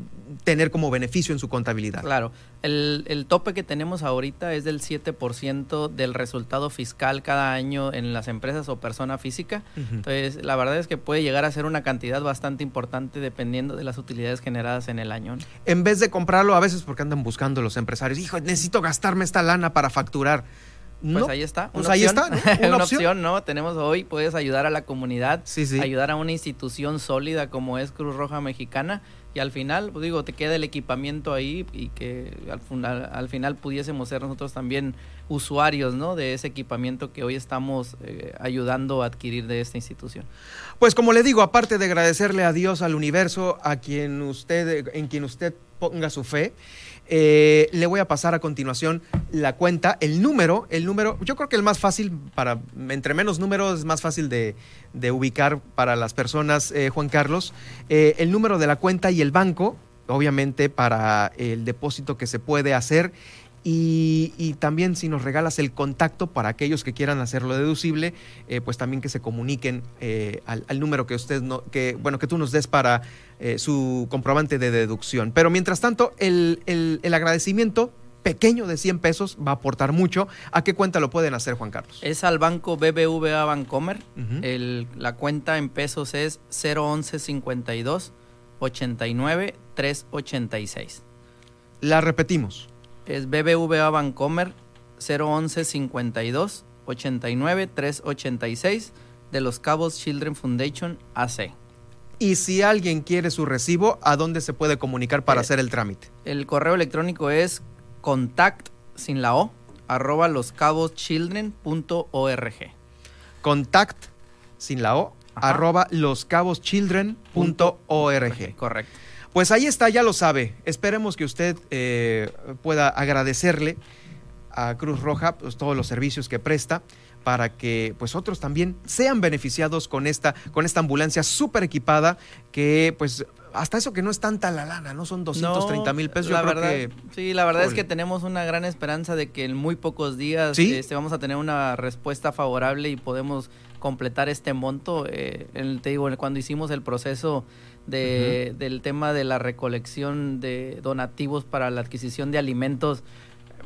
tener como beneficio en su contabilidad? Claro, el, el, tope que tenemos ahorita es del 7% del resultado fiscal cada año en las empresas o persona física. Entonces, la verdad es que puede llegar a ser una cantidad bastante importante dependiendo de las utilidades generadas en el año. En vez de comprarlo, a veces porque andan buscando los empresarios, hijo, necesito gastarme esta lana para facturar. Pues ahí está. Pues ahí está, Una, [laughs] opción? ¿no? Tenemos hoy, puedes ayudar a la comunidad, ayudar a una institución sólida como es Cruz Roja Mexicana y al final, pues digo, te queda el equipamiento ahí y que al, final, al final pudiésemos ser nosotros también usuarios ¿no? de ese equipamiento que hoy estamos eh, ayudando a adquirir de esta institución. Pues como le digo, aparte de agradecerle a Dios, al universo, a quien usted, en quien usted ponga su fe, eh, le voy a pasar a continuación la cuenta, el número, el número, yo creo que el más fácil para, entre menos números es más fácil de, ubicar para las personas, eh, Juan Carlos, eh, el número de la cuenta y el banco, obviamente para el depósito que se puede hacer y, también si nos regalas el contacto para aquellos que quieran hacerlo deducible, eh, pues también que se comuniquen eh, al, número que usted no, que bueno que tú nos des para eh, su comprobante de deducción. Pero mientras tanto, el, el, agradecimiento pequeño de 100 pesos va a aportar mucho. ¿A qué cuenta lo pueden hacer, Juan Carlos? Es al banco BBVA Bancomer. la cuenta en pesos es 011 52 89 386. La repetimos es BBVA Bancomer 011 52 89 386 de los Cabos Children Foundation AC. Y si alguien quiere su recibo, ¿a dónde se puede comunicar para eh, hacer el trámite? El correo electrónico es contact sin la O arroba loscaboschildren.org. Contact, sin la O, arroba loscaboschildren.org. Correcto. Pues ahí está, ya lo sabe. Esperemos que usted eh, pueda agradecerle a Cruz Roja pues, todos los servicios que presta para que pues otros también sean beneficiados con esta, con esta ambulancia súper equipada que pues hasta eso que no es tanta la lana, ¿no? Son 230 mil pesos. La verdad, Sí, la verdad es que tenemos una gran esperanza de que en muy pocos días este, vamos a tener una respuesta favorable y podemos completar este monto. Eh, te digo, cuando hicimos el proceso de, del tema de la recolección de donativos para la adquisición de alimentos,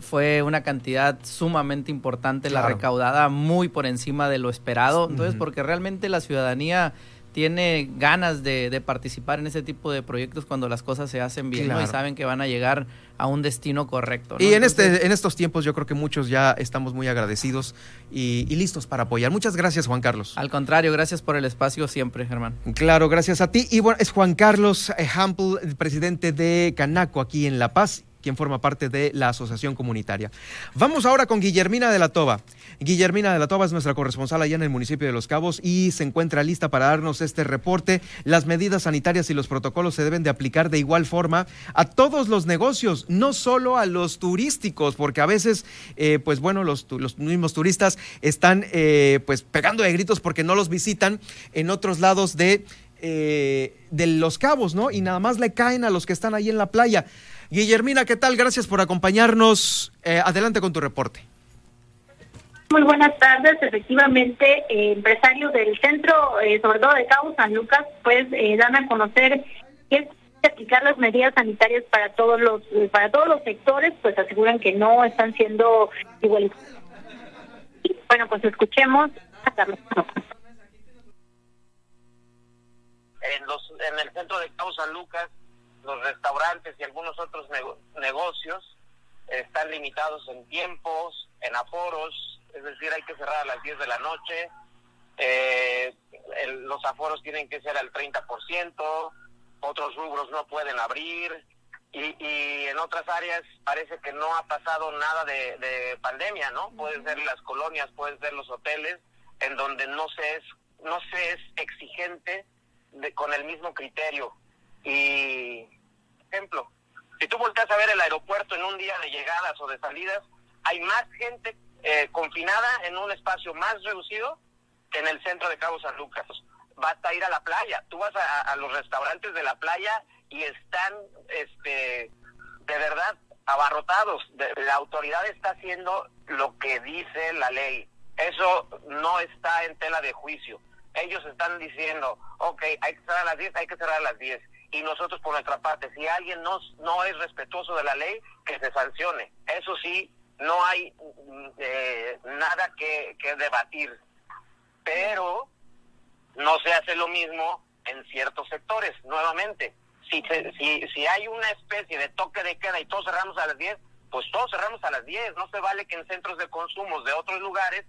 fue una cantidad sumamente importante la recaudada, muy por encima de lo esperado. Entonces, porque realmente la ciudadanía tiene ganas de, participar en ese tipo de proyectos cuando las cosas se hacen bien y saben que van a llegar a un destino correcto. Y en, este, en estos tiempos yo creo que muchos ya estamos muy agradecidos y, listos para apoyar. Muchas gracias, Juan Carlos. Al contrario, gracias por el espacio siempre, Germán. Claro, gracias a ti. Y bueno, es Juan Carlos Hample, presidente de Canaco aquí en La Paz quien forma parte de la asociación comunitaria. Vamos ahora con Guillermina de la Toba. Guillermina de la Toba es nuestra corresponsal allá en el municipio de Los Cabos y se encuentra lista para darnos este reporte. Las medidas sanitarias y los protocolos se deben de aplicar de igual forma a todos los negocios, no solo a los turísticos, porque a veces, eh, pues bueno, los, mismos turistas están eh, pues pegando de gritos porque no los visitan en otros lados de, eh, de Los Cabos, ¿no? Y nada más le caen a los que están ahí en la playa. Guillermina, ¿qué tal? Gracias por acompañarnos. Eh, adelante con tu reporte. Muy buenas tardes. Efectivamente, eh, empresarios del centro, eh, sobre todo de Cabo San Lucas, pues dan a conocer que es aplicar las medidas sanitarias para todos los para todos los sectores, pues aseguran que no están siendo iguales. Bueno, pues escuchemos a Carlos. En, los, en el centro de Cabo San Lucas los restaurantes y algunos otros negocios están limitados en tiempos, en aforos, es decir, hay que cerrar a las 10 de la noche, eh, los aforos tienen que ser al 30%, otros rubros no pueden abrir y, en otras áreas parece que no ha pasado nada de, pandemia, ¿no? Pueden ser las colonias, pueden ser los hoteles, en donde no se es, no se es exigente de, con el mismo criterio. Y ejemplo, si tú volteas a ver el aeropuerto en un día de llegadas o de salidas, hay más gente eh, confinada en un espacio más reducido que en el centro de Cabo San Lucas. Basta ir a la playa. Tú vas a, los restaurantes de la playa y están, este, de verdad, abarrotados. la autoridad está haciendo lo que dice la ley. Eso no está en tela de juicio. Ellos están diciendo, ok, hay que cerrar a las 10, hay que cerrar a las 10 y nosotros por nuestra parte, si alguien no, no es respetuoso de la ley, que se sancione. Eso sí, no hay mm, eh, nada que, que debatir, pero no se hace lo mismo en ciertos sectores, nuevamente. Si, si, si hay una especie de toque de queda y todos cerramos a las 10, pues todos cerramos a las 10. No se vale que en centros de consumo de otros lugares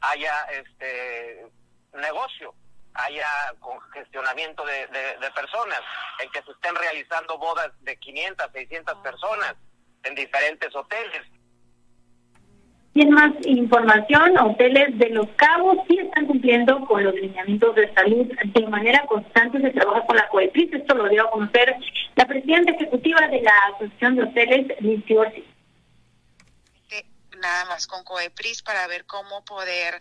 haya este negocio haya congestionamiento de, de, personas, en que se estén realizando bodas de 500, 600 personas en diferentes hoteles. Y más información, hoteles de Los Cabos sí están cumpliendo con los lineamientos de salud de manera constante. Se trabaja con la COEPRIS. Esto lo dio a conocer la presidenta ejecutiva de la Asociación de Hoteles, Liz nada más con COEPRIS para ver cómo poder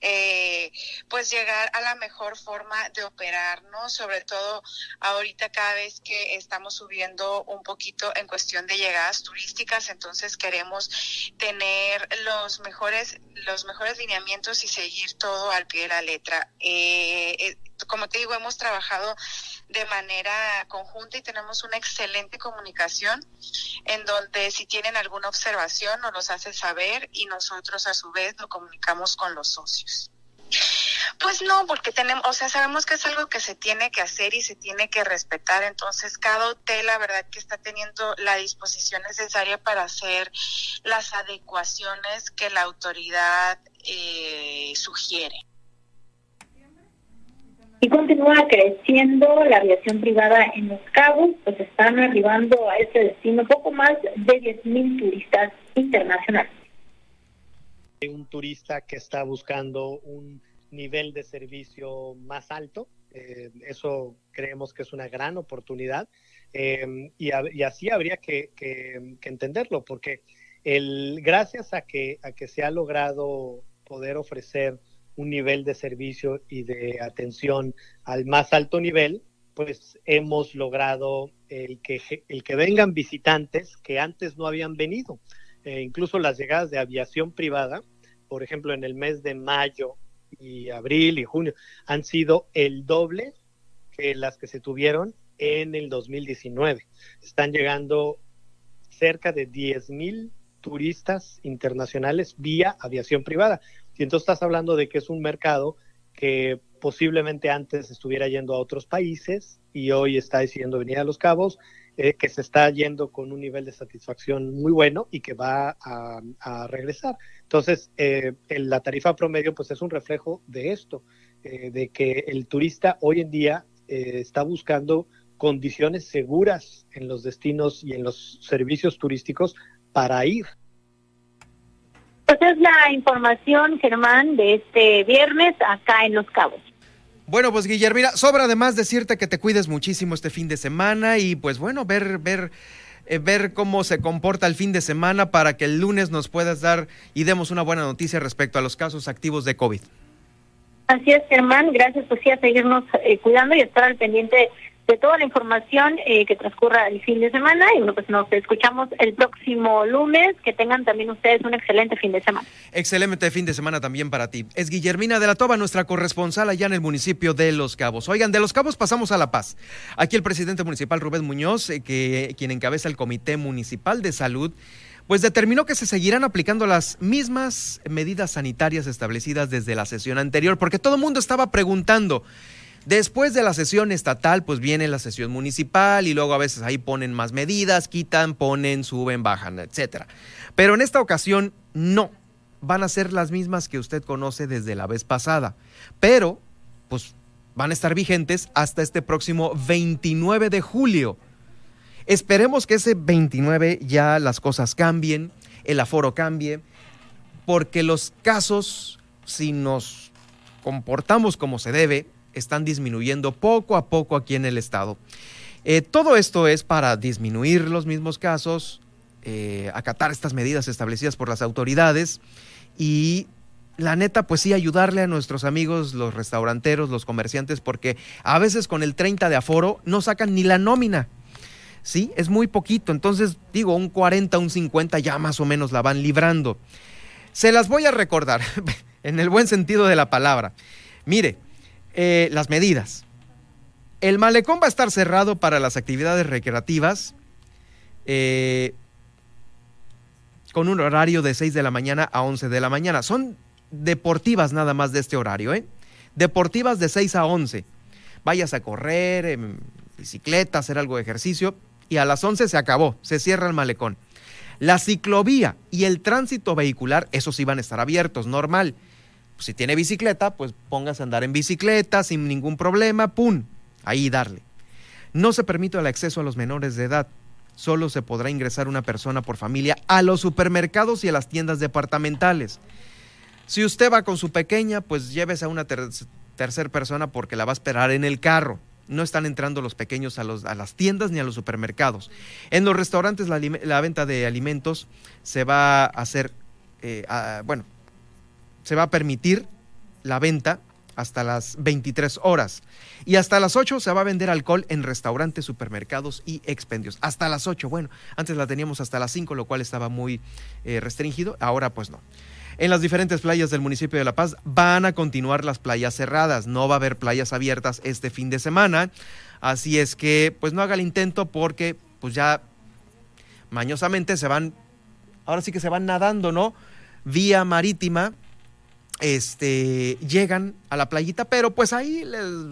eh, pues llegar a la mejor forma de operar, ¿no? Sobre todo ahorita cada vez que estamos subiendo un poquito en cuestión de llegadas turísticas, entonces queremos tener los mejores, los mejores lineamientos y seguir todo al pie de la letra. Eh, eh, como te digo, hemos trabajado de manera conjunta y tenemos una excelente comunicación en donde si tienen alguna observación nos los hace saber y nosotros a su vez lo comunicamos con los socios. Pues no, porque tenemos, o sea, sabemos que es algo que se tiene que hacer y se tiene que respetar. Entonces, cada hotel, la verdad, que está teniendo la disposición necesaria para hacer las adecuaciones que la autoridad eh, sugiere y continúa creciendo la aviación privada en Los Cabos, pues están arribando a este destino poco más de 10.000 turistas internacionales. un turista que está buscando un nivel de servicio más alto. Eh, eso creemos que es una gran oportunidad eh, y, así habría que, entenderlo, porque el, gracias a que, a que se ha logrado poder ofrecer un nivel de servicio y de atención al más alto nivel, pues hemos logrado el que, el que vengan visitantes que antes no habían venido. Eh, incluso las llegadas de aviación privada, por ejemplo, en el mes de mayo y abril y junio, han sido el doble que las que se tuvieron en el 2019. Están llegando cerca de 10 mil turistas internacionales vía aviación privada. Y entonces estás hablando de que es un mercado que posiblemente antes estuviera yendo a otros países y hoy está decidiendo venir a Los Cabos, eh, que se está yendo con un nivel de satisfacción muy bueno y que va a, regresar. Entonces, eh, la tarifa promedio pues es un reflejo de esto, eh, de que el turista hoy en día está buscando condiciones seguras en los destinos y en los servicios turísticos para ir. Pues es la información, Germán, de este viernes acá en Los Cabos. Bueno, pues Guillermina, sobra además decirte que te cuides muchísimo este fin de semana y pues bueno, ver, ver, eh, ver cómo se comporta el fin de semana para que el lunes nos puedas dar y demos una buena noticia respecto a los casos activos de COVID. Así es, Germán, gracias pues sí a seguirnos eh, cuidando y estar al pendiente de toda la información eh, que transcurra el fin de semana y bueno, pues nos escuchamos el próximo lunes. Que tengan también ustedes un excelente fin de semana. Excelente fin de semana también para ti. Es Guillermina de la Toba, nuestra corresponsal allá en el municipio de Los Cabos. Oigan, de Los Cabos pasamos a La Paz. Aquí el presidente municipal Rubén Muñoz, eh, que quien encabeza el Comité Municipal de Salud, pues determinó que se seguirán aplicando las mismas medidas sanitarias establecidas desde la sesión anterior, porque todo el mundo estaba preguntando Después de la sesión estatal, pues viene la sesión municipal y luego a veces ahí ponen más medidas, quitan, ponen, suben, bajan, etcétera. Pero en esta ocasión no, van a ser las mismas que usted conoce desde la vez pasada, pero pues van a estar vigentes hasta este próximo 29 de julio. Esperemos que ese 29 ya las cosas cambien, el aforo cambie, porque los casos, si nos comportamos como se debe, están disminuyendo poco a poco aquí en el estado. Eh, todo esto es para disminuir los mismos casos, eh, acatar estas medidas establecidas por las autoridades y la neta, pues sí, ayudarle a nuestros amigos, los restauranteros, los comerciantes, porque a veces con el 30 de aforo no sacan ni la nómina. Sí, es muy poquito. Entonces, digo, un 40, un 50 ya más o menos la van librando. Se las voy a recordar, [laughs] en el buen sentido de la palabra. Mire, eh, las medidas. El malecón va a estar cerrado para las actividades recreativas eh, con un horario de 6 de la mañana a 11 de la mañana. Son deportivas nada más de este horario, ¿eh? Deportivas de 6 a 11. Vayas a correr, en bicicleta, hacer algo de ejercicio y a las 11 se acabó, se cierra el malecón. La ciclovía y el tránsito vehicular, esos sí van a estar abiertos, normal si tiene bicicleta, pues póngase a andar en bicicleta sin ningún problema, ¡pum! Ahí darle. No se permite el acceso a los menores de edad. Solo se podrá ingresar una persona por familia a los supermercados y a las tiendas departamentales. Si usted va con su pequeña, pues llévese a una tercera persona porque la va a esperar en el carro. No están entrando los pequeños a las tiendas ni a los supermercados. En los restaurantes la, venta de alimentos se va a hacer, eh, bueno, se va a permitir la venta hasta las 23 horas. Y hasta las 8 se va a vender alcohol en restaurantes, supermercados y expendios. Hasta las 8. Bueno, antes la teníamos hasta las 5, lo cual estaba muy eh, restringido. Ahora pues no. En las diferentes playas del municipio de La Paz van a continuar las playas cerradas. No va a haber playas abiertas este fin de semana. Así es que pues no haga el intento porque pues ya mañosamente se van, ahora sí que se van nadando, ¿no? Vía marítima este, llegan a la playita, pero pues ahí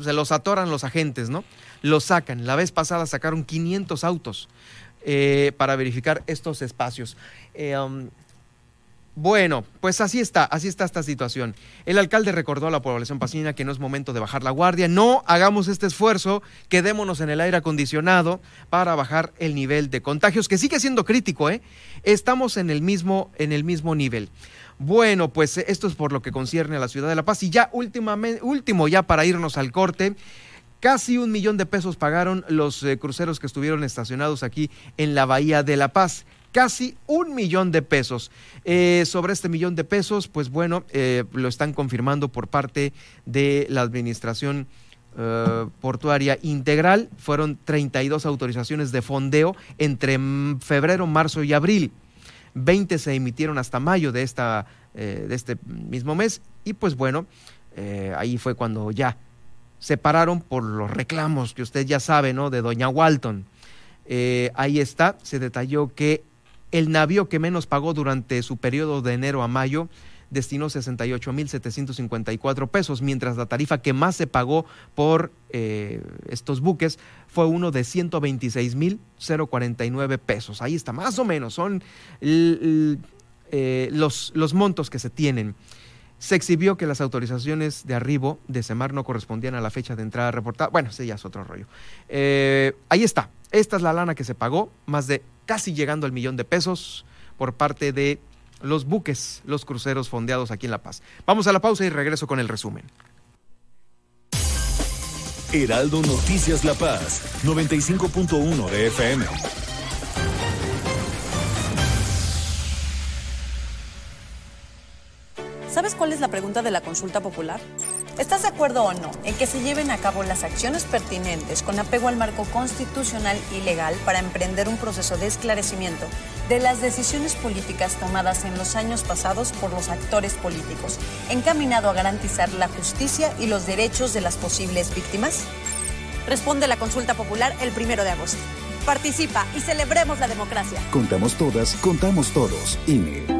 se los atoran los agentes, ¿no? Los sacan. La vez pasada sacaron 500 autos eh, para verificar estos espacios. Eh, um, bueno, pues así está, así está esta situación. El alcalde recordó a la población pasina que no es momento de bajar la guardia, no hagamos este esfuerzo, quedémonos en el aire acondicionado para bajar el nivel de contagios, que sigue siendo crítico, ¿eh? Estamos en el mismo, en el mismo nivel. Bueno, pues esto es por lo que concierne a la ciudad de La Paz. Y ya último, ya para irnos al corte, casi un millón de pesos pagaron los eh, cruceros que estuvieron estacionados aquí en la Bahía de La Paz casi un millón de pesos. Eh, sobre este millón de pesos, pues bueno, eh, lo están confirmando por parte de la Administración eh, Portuaria Integral. Fueron 32 autorizaciones de fondeo entre febrero, marzo y abril. 20 se emitieron hasta mayo de, esta, de este mismo mes y pues bueno, ahí fue cuando ya se pararon por los reclamos que usted ya sabe, ¿no? De Doña Walton. ahí está, se detalló que el navío que menos pagó durante su periodo de enero a mayo destinó 68.754 pesos, mientras la tarifa que más se pagó por eh, estos buques fue uno de 126.049 pesos. Ahí está, más o menos, son eh, los, los montos que se tienen. Se exhibió que las autorizaciones de arribo de Semar no correspondían a la fecha de entrada reportada. Bueno, ese ya es otro rollo. Eh, ahí está. Esta es la lana que se pagó, más de casi llegando al millón de pesos por parte de los buques, los cruceros fondeados aquí en La Paz. Vamos a la pausa y regreso con el resumen. Heraldo Noticias La Paz, 95.1 de FM. ¿Sabes cuál es la pregunta de la consulta popular? ¿Estás de acuerdo o no en que se lleven a cabo las acciones pertinentes con apego al marco constitucional y legal para emprender un proceso de esclarecimiento de las decisiones políticas tomadas en los años pasados por los actores políticos, encaminado a garantizar la justicia y los derechos de las posibles víctimas? Responde la consulta popular el primero de agosto. Participa y celebremos la democracia. Contamos todas, contamos todos. INE.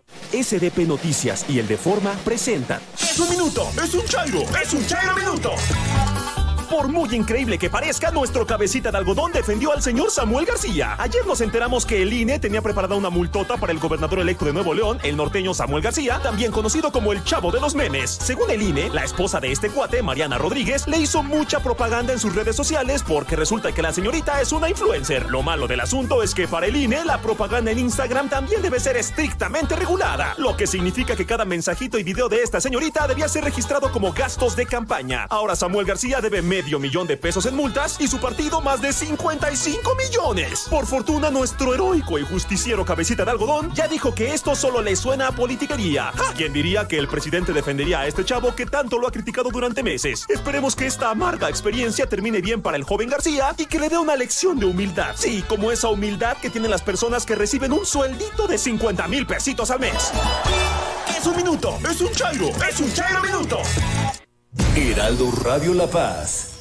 SDP Noticias y el de Forma presentan. ¡Es un minuto! ¡Es un chairo! ¡Es un chairo minuto! Por muy increíble que parezca, nuestro cabecita de algodón defendió al señor Samuel García. Ayer nos enteramos que el INE tenía preparada una multota para el gobernador electo de Nuevo León, el norteño Samuel García, también conocido como el Chavo de los Memes. Según el INE, la esposa de este cuate, Mariana Rodríguez, le hizo mucha propaganda en sus redes sociales porque resulta que la señorita es una influencer. Lo malo del asunto es que para el INE, la propaganda en Instagram también debe ser estrictamente regulada, lo que significa que cada mensajito y video de esta señorita debía ser registrado como gastos de campaña. Ahora Samuel García debe medio millón de pesos en multas y su partido más de 55 millones. Por fortuna, nuestro heroico y justiciero cabecita de algodón ya dijo que esto solo le suena a politiquería. ¿Quién diría que el presidente defendería a este chavo que tanto lo ha criticado durante meses? Esperemos que esta amarga experiencia termine bien para el joven García y que le dé una lección de humildad. Sí, como esa humildad que tienen las personas que reciben un sueldito de 50 mil pesitos al mes. Es un minuto, es un chairo, es un chairo minuto. Heraldo Radio La Paz.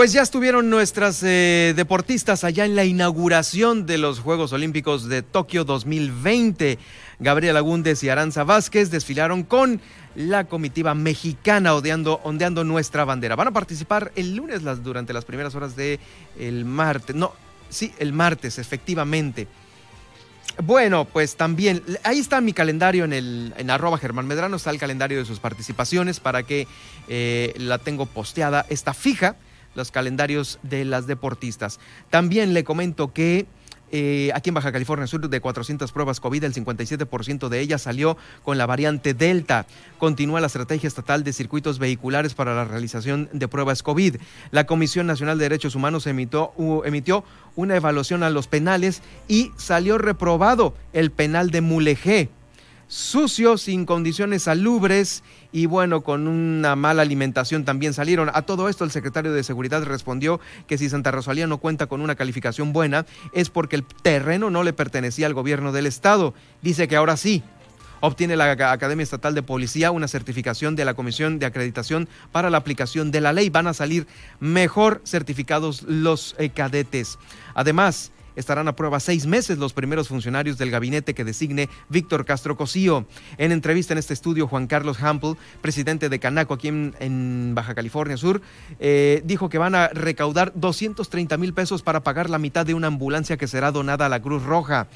Pues ya estuvieron nuestras eh, deportistas allá en la inauguración de los Juegos Olímpicos de Tokio 2020. Gabriela Agúndez y Aranza Vázquez desfilaron con la comitiva mexicana ondeando, ondeando nuestra bandera. Van a participar el lunes las, durante las primeras horas del el martes. No, sí, el martes, efectivamente. Bueno, pues también, ahí está mi calendario en el en arroba Germán Medrano, está el calendario de sus participaciones para que eh, la tengo posteada, está fija los calendarios de las deportistas. También le comento que eh, aquí en Baja California Sur, de 400 pruebas COVID, el 57% de ellas salió con la variante Delta. Continúa la estrategia estatal de circuitos vehiculares para la realización de pruebas COVID. La Comisión Nacional de Derechos Humanos emitió, una evaluación a los penales y salió reprobado el penal de Mulegé sucio, sin condiciones salubres y bueno, con una mala alimentación también salieron. A todo esto el secretario de Seguridad respondió que si Santa Rosalía no cuenta con una calificación buena es porque el terreno no le pertenecía al gobierno del estado. Dice que ahora sí. Obtiene la Academia Estatal de Policía una certificación de la Comisión de Acreditación para la aplicación de la ley. Van a salir mejor certificados los eh, cadetes. Además, estarán a prueba seis meses los primeros funcionarios del gabinete que designe Víctor Castro Cosío. En entrevista en este estudio, Juan Carlos Hample, presidente de Canaco aquí en, Baja California Sur, eh, dijo que van a recaudar 230 mil pesos para pagar la mitad de una ambulancia que será donada a la Cruz Roja.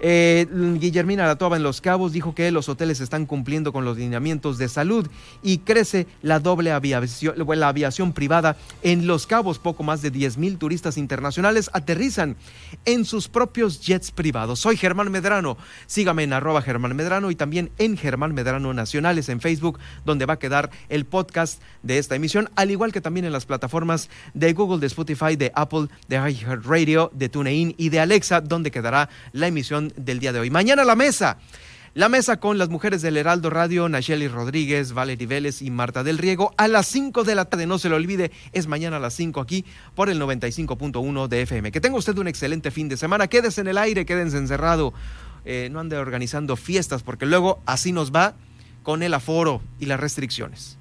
Eh, Guillermina Latoba en Los Cabos dijo que los hoteles están cumpliendo con los lineamientos de salud y crece la doble aviación, la aviación privada en Los Cabos. Poco más de 10 mil turistas internacionales aterrizan en sus propios jets privados. Soy Germán Medrano. Sígame en arroba Germán Medrano y también en Germán Medrano Nacionales en Facebook, donde va a quedar el podcast de esta emisión, al igual que también en las plataformas de Google, de Spotify, de Apple, de iHeartRadio, de TuneIn y de Alexa, donde quedará la emisión del día de hoy. Mañana la mesa. La mesa con las mujeres del Heraldo Radio, Nacheli Rodríguez, Valerie Vélez y Marta del Riego a las 5 de la tarde. No se lo olvide, es mañana a las 5 aquí por el 95.1 de FM. Que tenga usted un excelente fin de semana. Quédese en el aire, quédense encerrado. Eh, no ande organizando fiestas porque luego así nos va con el aforo y las restricciones.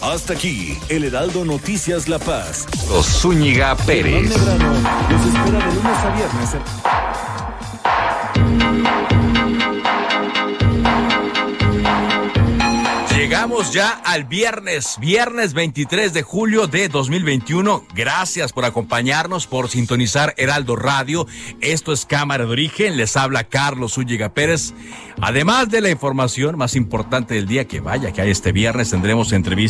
Hasta aquí, el Heraldo Noticias La Paz. Los Zúñiga Pérez. Los espera de lunes a viernes. Llegamos ya al viernes, viernes 23 de julio de 2021. Gracias por acompañarnos, por sintonizar Heraldo Radio. Esto es Cámara de Origen. Les habla Carlos Ulliga Pérez. Además de la información más importante del día, que vaya que hay este viernes, tendremos entrevistas